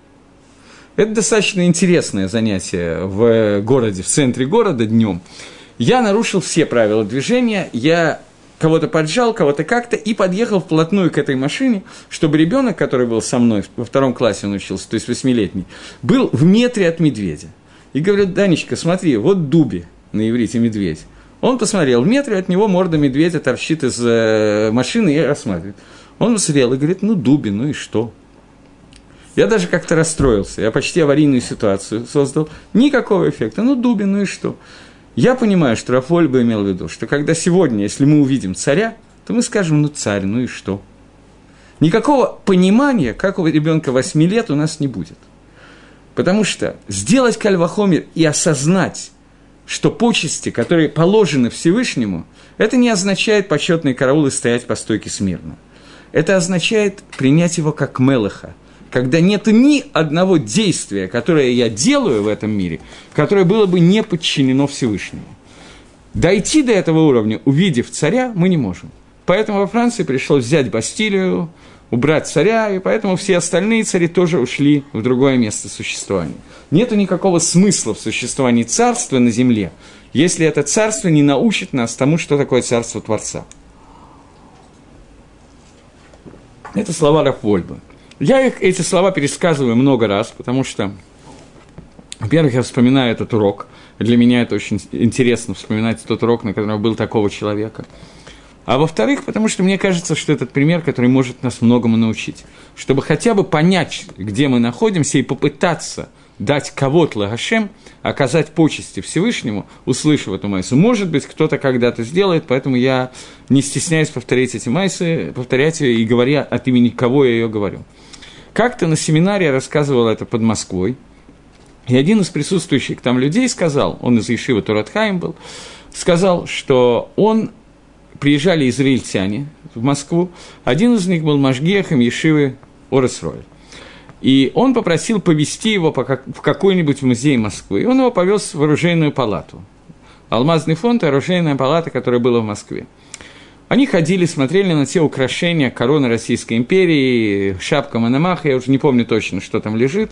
A: это достаточно интересное занятие в городе, в центре города днем. Я нарушил все правила движения, я кого-то поджал, кого-то как-то, и подъехал вплотную к этой машине, чтобы ребенок, который был со мной, во втором классе он учился, то есть восьмилетний, был в метре от медведя. И говорят, Данечка, смотри, вот дуби, на иврите медведь. Он посмотрел, в метре от него морда медведя торчит из э, машины и рассматривает. Он посмотрел и говорит, ну, дуби, ну и что? Я даже как-то расстроился, я почти аварийную ситуацию создал. Никакого эффекта. Ну, Дубин, ну и что? Я понимаю, что Рафоль бы имел в виду, что когда сегодня, если мы увидим царя, то мы скажем, ну, царь, ну и что? Никакого понимания, как у ребенка 8 лет, у нас не будет. Потому что сделать кальвахомер и осознать, что почести, которые положены Всевышнему, это не означает почетный караул и стоять по стойке смирно. Это означает принять его как мелыха – когда нет ни одного действия, которое я делаю в этом мире, которое было бы не подчинено Всевышнему. Дойти до этого уровня, увидев царя, мы не можем. Поэтому во Франции пришлось взять Бастилию, убрать царя, и поэтому все остальные цари тоже ушли в другое место существования. Нет никакого смысла в существовании царства на земле, если это царство не научит нас тому, что такое царство Творца. Это слова Рафольба. Я их, эти слова пересказываю много раз, потому что, во-первых, я вспоминаю этот урок. Для меня это очень интересно вспоминать тот урок, на котором был такого человека. А во-вторых, потому что мне кажется, что этот пример, который может нас многому научить. Чтобы хотя бы понять, где мы находимся, и попытаться дать кого-то Лагашем, оказать почести Всевышнему, услышав эту майсу. Может быть, кто-то когда-то сделает, поэтому я не стесняюсь повторять эти майсы, повторять ее и говоря от имени кого я ее говорю. Как-то на семинаре я рассказывал это под Москвой, и один из присутствующих там людей сказал, он из Ешива Туратхаим был, сказал, что он приезжали израильтяне в Москву. Один из них был Машгехом Ешивы Оресроль. И он попросил повести его в какой-нибудь музей Москвы. И он его повез в оружейную палату. Алмазный фонд – оружейная палата, которая была в Москве. Они ходили, смотрели на те украшения короны Российской империи, шапка Мономаха, я уже не помню точно, что там лежит.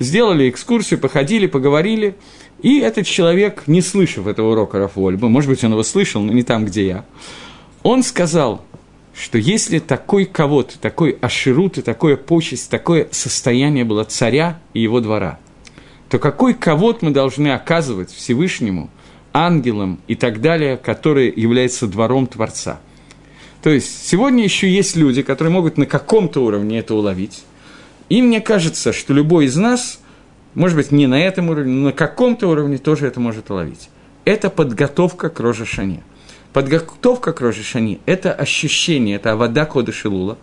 A: Сделали экскурсию, походили, поговорили. И этот человек, не слышав этого урока Рафуольба, может быть, он его слышал, но не там, где я, он сказал, что если такой кого-то, такой аширут и такое почесть, такое состояние было царя и его двора, то какой кого-то мы должны оказывать Всевышнему, ангелам и так далее, который является двором Творца – то есть сегодня еще есть люди, которые могут на каком-то уровне это уловить. И мне кажется, что любой из нас, может быть, не на этом уровне, но на каком-то уровне тоже это может уловить. Это подготовка к Рожешане. Подготовка к Рожешане – это ощущение, это вода кода Шилула,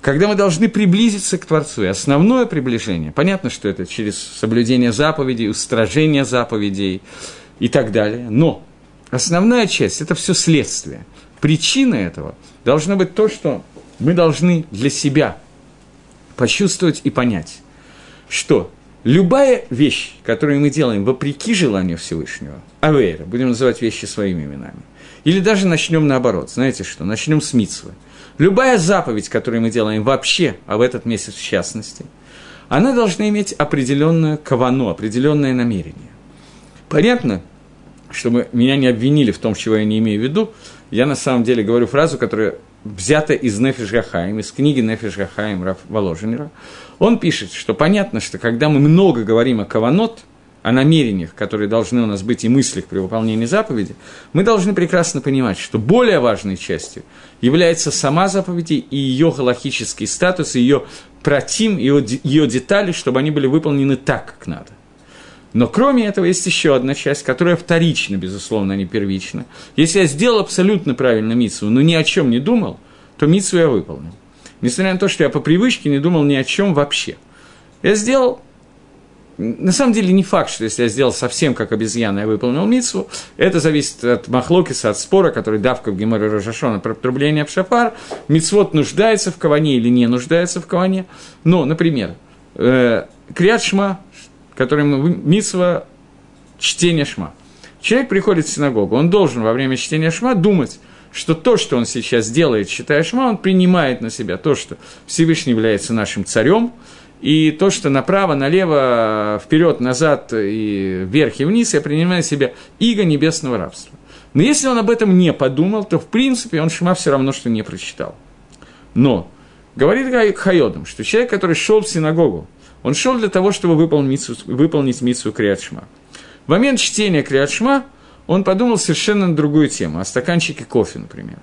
A: когда мы должны приблизиться к Творцу. И основное приближение, понятно, что это через соблюдение заповедей, устражение заповедей и так далее, но основная часть – это все следствие – причина этого должно быть то, что мы должны для себя почувствовать и понять, что любая вещь, которую мы делаем вопреки желанию Всевышнего, авейра, будем называть вещи своими именами, или даже начнем наоборот, знаете что, начнем с митсвы. Любая заповедь, которую мы делаем вообще, а в этот месяц в частности, она должна иметь определенную кавану, определенное намерение. Понятно, чтобы меня не обвинили в том, чего я не имею в виду, я на самом деле говорю фразу, которая взята из Нефиш Гахаим, из книги Нефиш Гахаим Воложенера. Он пишет, что понятно, что когда мы много говорим о каванот, о намерениях, которые должны у нас быть и мыслях при выполнении заповеди, мы должны прекрасно понимать, что более важной частью является сама заповедь и ее галахический статус, ее протим, ее, ее детали, чтобы они были выполнены так, как надо. Но кроме этого есть еще одна часть, которая вторична, безусловно, а не первична. Если я сделал абсолютно правильно митсу, но ни о чем не думал, то митсу я выполнил. Несмотря на то, что я по привычке не думал ни о чем вообще. Я сделал на самом деле не факт, что если я сделал совсем как обезьяна, я выполнил митсву. Это зависит от махлокиса, от спора, который давка в Геморе Рожашона про трубление в шафар. Митсвот нуждается в каване или не нуждается в каване. Но, например, э, Криат Шма, который митсва чтения шма. Человек приходит в синагогу, он должен во время чтения шма думать, что то, что он сейчас делает, читая шма, он принимает на себя то, что Всевышний является нашим царем, и то, что направо, налево, вперед, назад и вверх и вниз, я принимаю на себя иго небесного рабства. Но если он об этом не подумал, то, в принципе, он шма все равно, что не прочитал. Но говорит Хайодом, что человек, который шел в синагогу, он шел для того, чтобы выполнить выполнить митсу Криадшма. В момент чтения Криадшма он подумал совершенно на другую тему, о стаканчике кофе, например.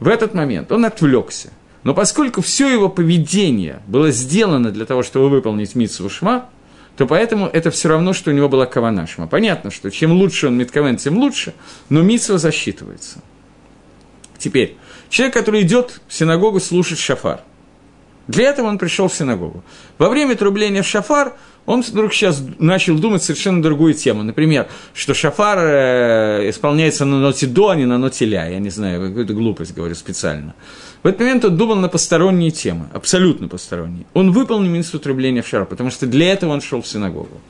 A: В этот момент он отвлекся. Но поскольку все его поведение было сделано для того, чтобы выполнить митсу шма, то поэтому это все равно, что у него была кавана шма. Понятно, что чем лучше он митковен, тем лучше, но митсва засчитывается. Теперь, человек, который идет в синагогу слушать шафар – для этого он пришел в синагогу. Во время трубления в шафар он вдруг сейчас начал думать совершенно другую тему. Например, что шафар э, исполняется на ноте до, а не на ноте ля. Я не знаю, какую-то глупость говорю специально. В этот момент он думал на посторонние темы, абсолютно посторонние. Он выполнил минуту трубления в шафар, потому что для этого он шел в синагогу.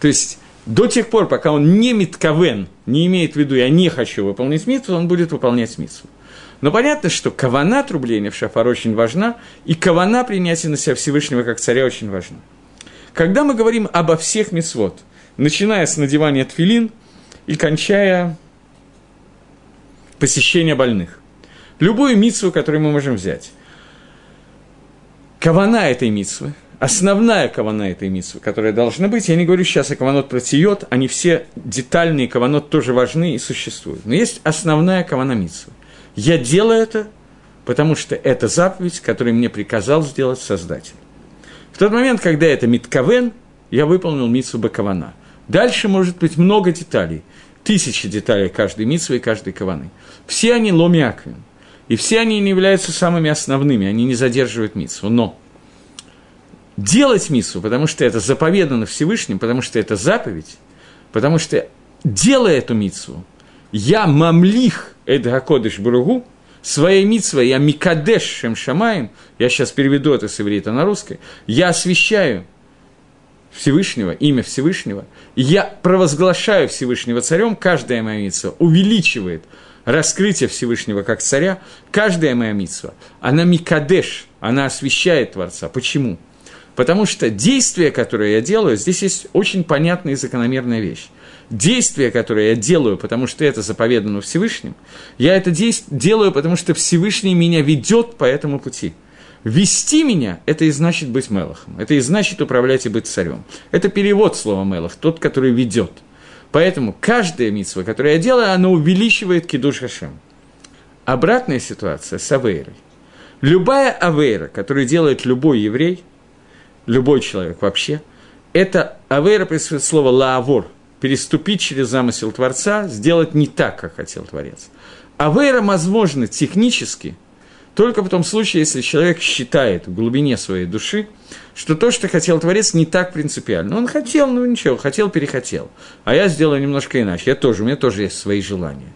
A: То есть до тех пор, пока он не митковен, не имеет в виду, я не хочу выполнить митву, он будет выполнять митву. Но понятно, что кавана трубления в шафар очень важна, и кавана принятия на себя Всевышнего как царя очень важна. Когда мы говорим обо всех мисвод, начиная с надевания тфилин и кончая посещения больных, любую митсву, которую мы можем взять, кавана этой митсвы, основная кавана этой митсвы, которая должна быть, я не говорю сейчас о каванот протиот, они все детальные каванот тоже важны и существуют. Но есть основная кавана митсвы. Я делаю это, потому что это заповедь, которую мне приказал сделать Создатель. В тот момент, когда это миткавен, я выполнил митсу бакавана. Дальше может быть много деталей, тысячи деталей каждой митсвы и каждой каваны. Все они ломиаквин. И все они не являются самыми основными, они не задерживают митсу. Но делать миссу, потому что это заповедано Всевышним, потому что это заповедь, потому что делая эту митсу, я мамлих Эдгакодыш Буругу, своей митсвой я Микадеш Шем Шамаем, я сейчас переведу это с иврита на русский, я освящаю Всевышнего, имя Всевышнего, и я провозглашаю Всевышнего царем, каждая моя митсва увеличивает раскрытие Всевышнего как царя, каждая моя митсва, она Микадеш, она освещает Творца. Почему? Потому что действие, которое я делаю, здесь есть очень понятная и закономерная вещь. Действие, которое я делаю, потому что это заповедано Всевышним, я это делаю, потому что Всевышний меня ведет по этому пути. Вести меня – это и значит быть Мелахом, это и значит управлять и быть царем. Это перевод слова Мелах, тот, который ведет. Поэтому каждая митсва, которую я делаю, она увеличивает кидуш Хашем. Обратная ситуация с Авейрой. Любая Авейра, которую делает любой еврей – любой человек вообще, это авейра происходит слово лаавор, переступить через замысел Творца, сделать не так, как хотел Творец. Авейра возможно технически только в том случае, если человек считает в глубине своей души, что то, что хотел Творец, не так принципиально. Он хотел, ну ничего, хотел, перехотел. А я сделаю немножко иначе. Я тоже, у меня тоже есть свои желания.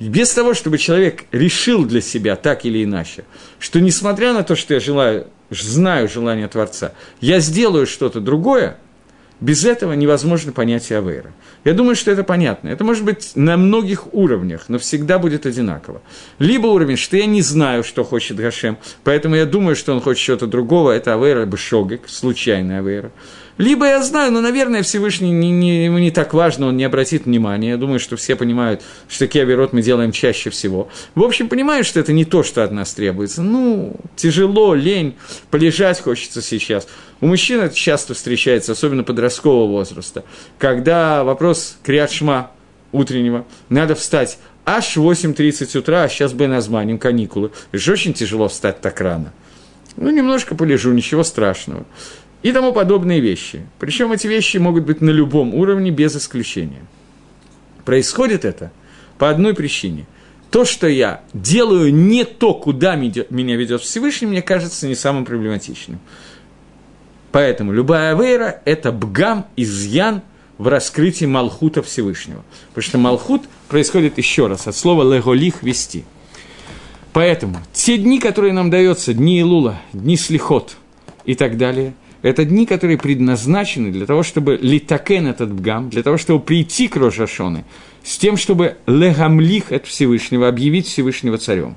A: Без того, чтобы человек решил для себя так или иначе, что несмотря на то, что я желаю знаю желание Творца, я сделаю что-то другое, без этого невозможно понятие Авейра. Я думаю, что это понятно. Это может быть на многих уровнях, но всегда будет одинаково. Либо уровень, что я не знаю, что хочет Гашем, поэтому я думаю, что он хочет чего-то другого, это Авейра Бешогек, случайная Авейра. Либо я знаю, но, наверное, Всевышний не, не, ему не так важно, он не обратит внимания. Я думаю, что все понимают, что такие оберот мы делаем чаще всего. В общем, понимаю, что это не то, что от нас требуется. Ну, тяжело, лень, полежать хочется сейчас. У мужчин это часто встречается, особенно подросткового возраста, когда вопрос криатшма утреннего, надо встать аж в 8.30 утра, а сейчас бы названием каникулы. Это же очень тяжело встать так рано. Ну, немножко полежу, ничего страшного и тому подобные вещи. Причем эти вещи могут быть на любом уровне, без исключения. Происходит это по одной причине. То, что я делаю не то, куда меня ведет Всевышний, мне кажется не самым проблематичным. Поэтому любая авейра – это бгам, изъян в раскрытии Малхута Всевышнего. Потому что Малхут происходит еще раз от слова «леголих» – «вести». Поэтому те дни, которые нам даются, дни Илула, дни Слихот и так далее – это дни, которые предназначены для того, чтобы литакен этот бгам, для того, чтобы прийти к Рожашоны, с тем, чтобы легамлих от Всевышнего, объявить Всевышнего царем.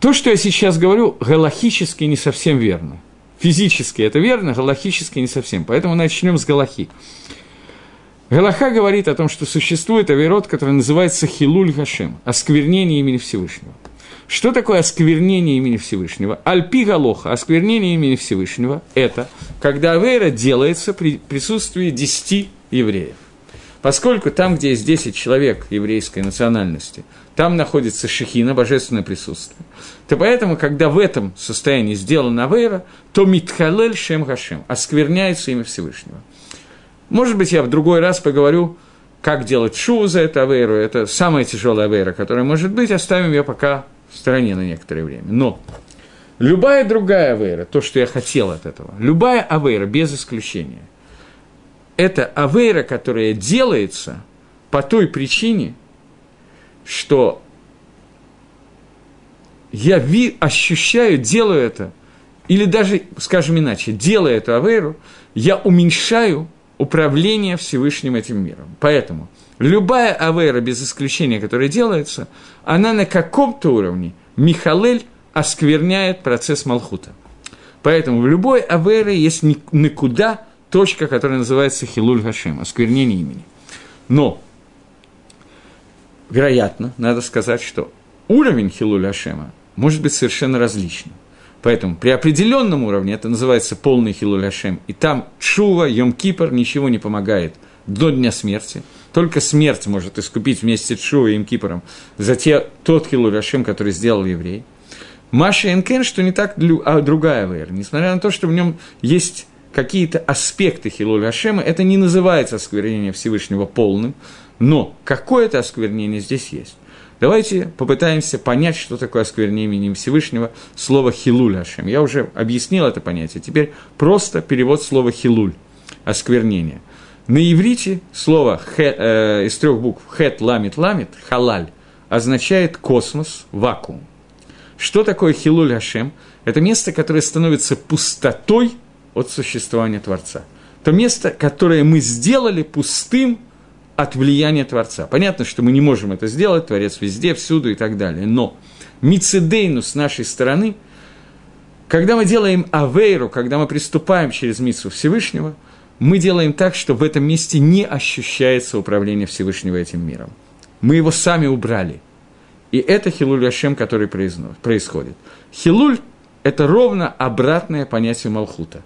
A: То, что я сейчас говорю, галахически не совсем верно. Физически это верно, галахически не совсем. Поэтому начнем с галахи. Галаха говорит о том, что существует авирот, который называется Хилуль Хашем, осквернение имени Всевышнего. Что такое осквернение имени Всевышнего? Альпи Галоха, осквернение имени Всевышнего, это когда Авейра делается при присутствии десяти евреев. Поскольку там, где есть 10 человек еврейской национальности, там находится шехина, божественное присутствие, то поэтому, когда в этом состоянии сделана Авейра, то Митхалель Шем Хашем, оскверняется имя Всевышнего. Может быть, я в другой раз поговорю, как делать шу за это Авейру, это самая тяжелая Авейра, которая может быть, оставим ее пока стороне на некоторое время. Но любая другая авейра, то, что я хотел от этого, любая авейра, без исключения, это авейра, которая делается по той причине, что я ви, ощущаю, делаю это, или даже, скажем иначе, делая эту авейру, я уменьшаю управление Всевышним этим миром. Поэтому любая авейра, без исключения, которая делается, она на каком-то уровне, Михалель оскверняет процесс Малхута. Поэтому в любой авейре есть никуда точка, которая называется Хилуль Гашем, осквернение имени. Но, вероятно, надо сказать, что уровень Хилуль Гашема может быть совершенно различным. Поэтому при определенном уровне это называется полный Хилуль Гашем, и там Чува, Йом Кипр ничего не помогает до дня смерти – только смерть может искупить вместе с Шуа и Кипором за те, тот Хилурашим, который сделал еврей. Маша Энкен, что не так, а другая вера. Несмотря на то, что в нем есть какие-то аспекты Хилуль Хашема, это не называется осквернение Всевышнего полным, но какое-то осквернение здесь есть. Давайте попытаемся понять, что такое осквернение именем Всевышнего, слово «хилуль Хашем». Я уже объяснил это понятие, теперь просто перевод слова «хилуль» – осквернение – На иврите слово хе, э, из трех букв хет ламит ламит халаль означает космос, вакуум. Что такое хилуль Хашем? Это место, которое становится пустотой от существования Творца. То место, которое мы сделали пустым от влияния Творца. Понятно, что мы не можем это сделать, Творец везде, всюду и так далее. Но мицедейну с нашей стороны, когда мы делаем авейру, когда мы приступаем через мицу Всевышнего, мы делаем так, что в этом месте не ощущается управление Всевышнего этим миром. Мы его сами убрали. И это хилуль Ашем, который происходит. Хилуль – это ровно обратное понятие Малхута.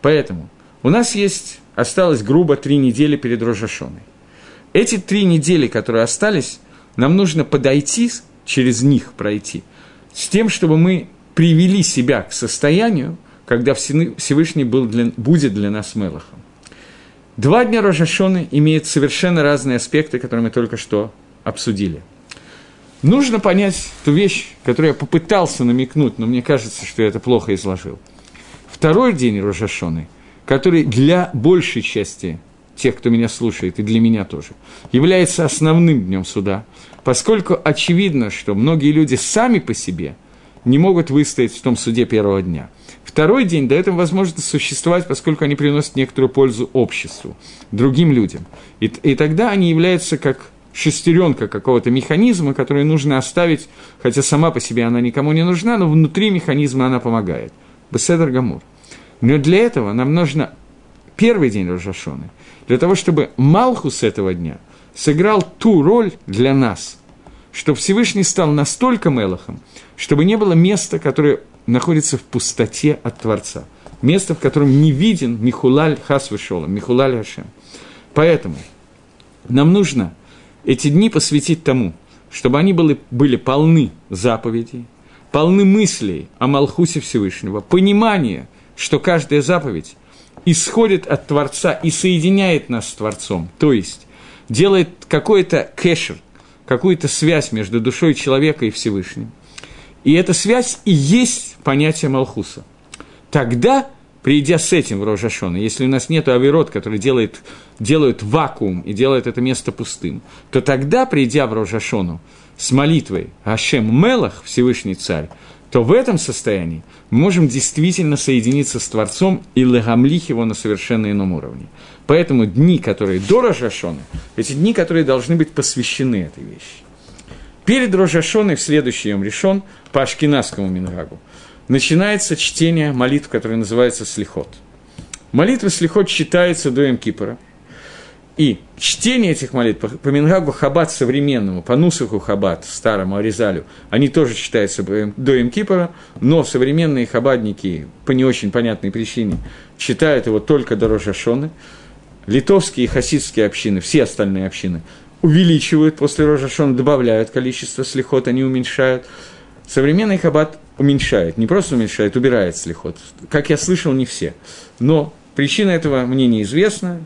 A: Поэтому у нас есть, осталось грубо три недели перед Рожашоной. Эти три недели, которые остались, нам нужно подойти, через них пройти, с тем, чтобы мы привели себя к состоянию, когда Всевышний был для, будет для нас Мелахом. Два дня Рожашоны имеют совершенно разные аспекты, которые мы только что обсудили. Нужно понять ту вещь, которую я попытался намекнуть, но мне кажется, что я это плохо изложил. Второй день Рожашоны, который для большей части тех, кто меня слушает, и для меня тоже, является основным днем суда, поскольку очевидно, что многие люди сами по себе не могут выстоять в том суде первого дня – Второй день дает им возможность существовать, поскольку они приносят некоторую пользу обществу, другим людям. И, и тогда они являются как шестеренка какого-то механизма, который нужно оставить, хотя сама по себе она никому не нужна, но внутри механизма она помогает. Беседер Гамур. Но для этого нам нужно первый день Рожашоны, для того, чтобы Малхус этого дня сыграл ту роль для нас, чтобы Всевышний стал настолько Мелахом, чтобы не было места, которое находится в пустоте от Творца. Место, в котором не виден Михулаль Хас Вишола, Михулаль Хашем. Поэтому нам нужно эти дни посвятить тому, чтобы они были, были полны заповедей, полны мыслей о Малхусе Всевышнего, понимания, что каждая заповедь исходит от Творца и соединяет нас с Творцом, то есть делает какой-то кэшер, какую-то связь между душой человека и Всевышним. И эта связь и есть понятие Малхуса. Тогда, придя с этим в Рожашона, если у нас нет авирот, который делает, делают вакуум и делает это место пустым, то тогда, придя в Рожашону с молитвой Ашем Мелах, Всевышний Царь, то в этом состоянии мы можем действительно соединиться с Творцом и легамлих его на совершенно ином уровне. Поэтому дни, которые до Рожашона, эти дни, которые должны быть посвящены этой вещи. Перед Рожашоной в следующий Йом решен по Ашкинасскому Мингагу начинается чтение молитв, которые называются Слихот. Молитва Слихот читается до Кипра. И чтение этих молитв по, Мингагу Хаббат современному, по Нусаху Хаббат, старому Аризалю, они тоже читаются до Кипра, но современные хабадники по не очень понятной причине читают его только до Рожашоны. Литовские и хасидские общины, все остальные общины увеличивают после Рожашона, добавляют количество слихот, они уменьшают. Современный хаббат уменьшает, не просто уменьшает, убирает слихот. Как я слышал, не все. Но причина этого мне неизвестна.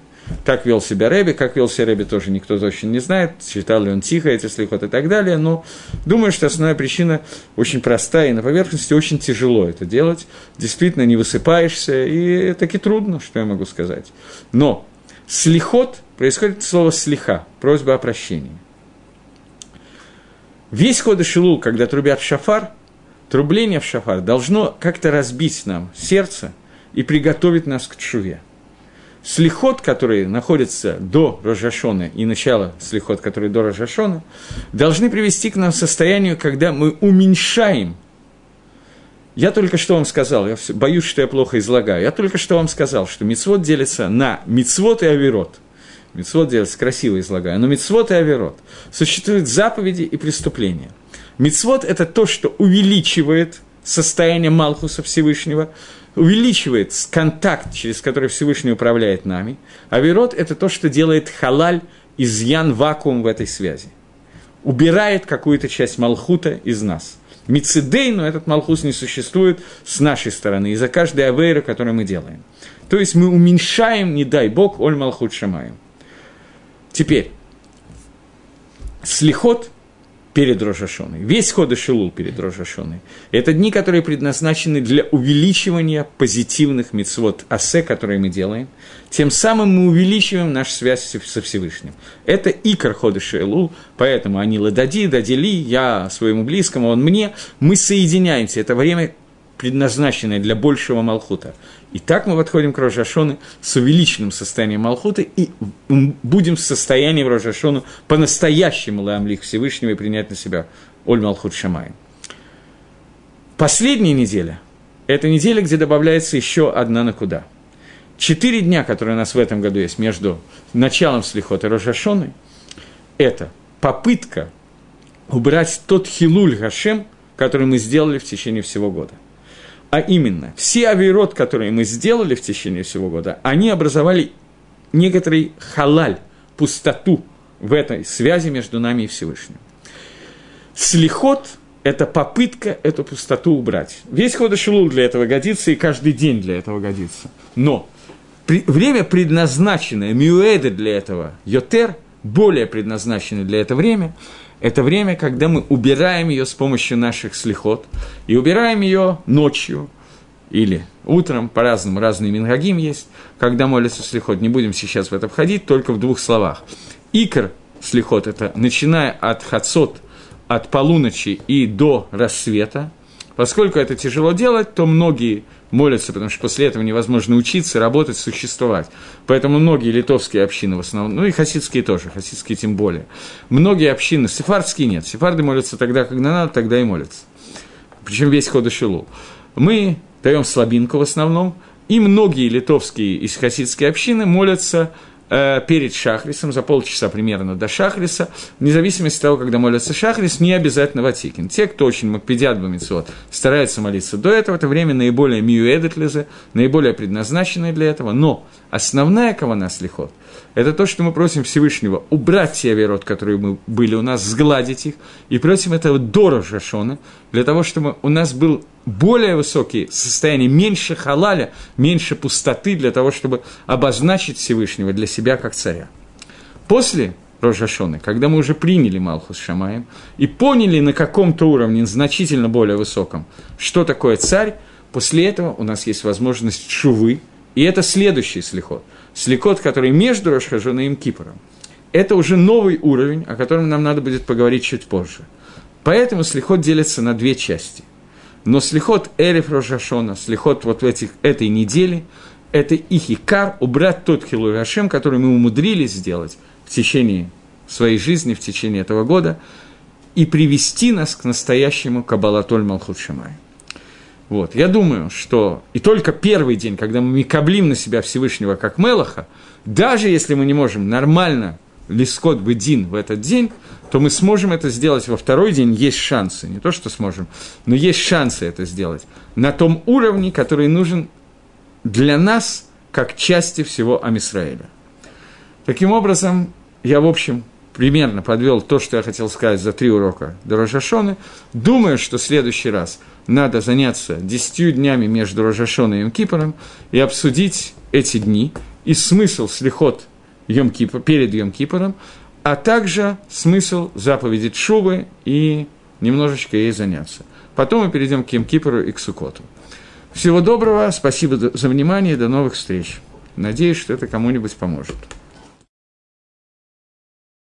A: Так вел себя Рэби, как вел себя Рэби, тоже никто точно не знает, читал ли он тихо эти слихот и так далее, но думаю, что основная причина очень простая, и на поверхности очень тяжело это делать, действительно не высыпаешься, и таки трудно, что я могу сказать. Но слихот – происходит слово «слиха», просьба о прощении. Весь ход Шилул, когда трубят шафар, трубление в шафар должно как-то разбить нам сердце и приготовить нас к чуве. Слихот, который находится до Рожашона и начало слихот, который до Рожашона, должны привести к нам состоянию, когда мы уменьшаем я только что вам сказал, я боюсь, что я плохо излагаю, я только что вам сказал, что мицвод делится на мицвод и авирот. Мецвод делается красиво излагая, но мецвод и аверот. Существуют заповеди и преступления. Мецвод – это то, что увеличивает состояние Малхуса Всевышнего, увеличивает контакт, через который Всевышний управляет нами. Аверот – это то, что делает халаль, изъян, вакуум в этой связи. Убирает какую-то часть Малхута из нас. Мицидей, но этот Малхус не существует с нашей стороны, из-за каждой авейры, которую мы делаем. То есть мы уменьшаем, не дай Бог, Оль Малхут Шамаем. Теперь, слихот перед Рожашоной, весь Хода Шилул перед Рожашоной. Это дни, которые предназначены для увеличивания позитивных мецвод асе, которые мы делаем. Тем самым мы увеличиваем нашу связь со Всевышним. Это икор Хода Шилул, поэтому они ладади, дадили, я своему близкому, он мне. Мы соединяемся. Это время предназначенное для большего Малхута. И так мы подходим к Рожашону с увеличенным состоянием Малхута и будем в состоянии в Рожашону по-настоящему Ламлих Всевышнего и принять на себя Оль Малхут Шамай. Последняя неделя – это неделя, где добавляется еще одна на куда. Четыре дня, которые у нас в этом году есть между началом Слихота и Рожашоной, это попытка убрать тот хилуль Гашем, который мы сделали в течение всего года – а именно, все авирот, которые мы сделали в течение всего года, они образовали некоторый халаль, пустоту в этой связи между нами и Всевышним. Слихот – это попытка эту пустоту убрать. Весь Ходошелул для этого годится, и каждый день для этого годится. Но время, предназначенное, мюэды для этого, йотер, более предназначенное для этого время – это время, когда мы убираем ее с помощью наших слихот, и убираем ее ночью или утром, по-разному, разные мингагим есть, когда молятся слихот. Не будем сейчас в это входить, только в двух словах. Икр слихот – это начиная от хацот, от полуночи и до рассвета. Поскольку это тяжело делать, то многие молятся, потому что после этого невозможно учиться, работать, существовать. Поэтому многие литовские общины в основном, ну и хасидские тоже, хасидские тем более. Многие общины, сефардские нет, сефарды молятся тогда, когда надо, тогда и молятся. Причем весь ход Шилу. Мы даем слабинку в основном, и многие литовские и хасидские общины молятся перед Шахрисом, за полчаса примерно до Шахриса, вне зависимости от того, когда молятся Шахрис, не обязательно Ватикин. Те, кто очень макпедят бамитсот, стараются молиться до этого, это время наиболее миюэдетлизе, наиболее предназначенное для этого, но основная кавана слихот – это то, что мы просим Всевышнего убрать те авирот, которые мы были у нас, сгладить их, и просим этого до Шона, для того, чтобы у нас был более высокий состояние, меньше халаля, меньше пустоты, для того, чтобы обозначить Всевышнего для себя как царя. После Рожашоны, когда мы уже приняли Малхус Шамаем и поняли на каком-то уровне, значительно более высоком, что такое царь, после этого у нас есть возможность шувы, и это следующий слихот – сликот, который между Рошхажоной и Кипором. Это уже новый уровень, о котором нам надо будет поговорить чуть позже. Поэтому слихот делится на две части. Но слихот Эриф Рошашона, слихот вот в этих, этой неделе, это их икар, убрать тот Хилуй который мы умудрились сделать в течение своей жизни, в течение этого года, и привести нас к настоящему Кабалатоль Малхут Шамай. Вот. Я думаю, что и только первый день, когда мы микаблим на себя Всевышнего как Мелаха, даже если мы не можем нормально лискот бедин в этот день, то мы сможем это сделать во второй день, есть шансы, не то что сможем, но есть шансы это сделать на том уровне, который нужен для нас, как части всего Амисраэля. Таким образом, я, в общем, примерно подвел то, что я хотел сказать за три урока до Рожашоны. Думаю, что в следующий раз – надо заняться десятью днями между Рожашоном и Йом-Кипором и обсудить эти дни и смысл слихот Йом -Кипр, перед Йом-Кипором, а также смысл заповеди Чувы и немножечко ей заняться. Потом мы перейдем к Йом-Кипору и к Сукоту. Всего доброго, спасибо за внимание, до новых встреч. Надеюсь, что это кому-нибудь поможет.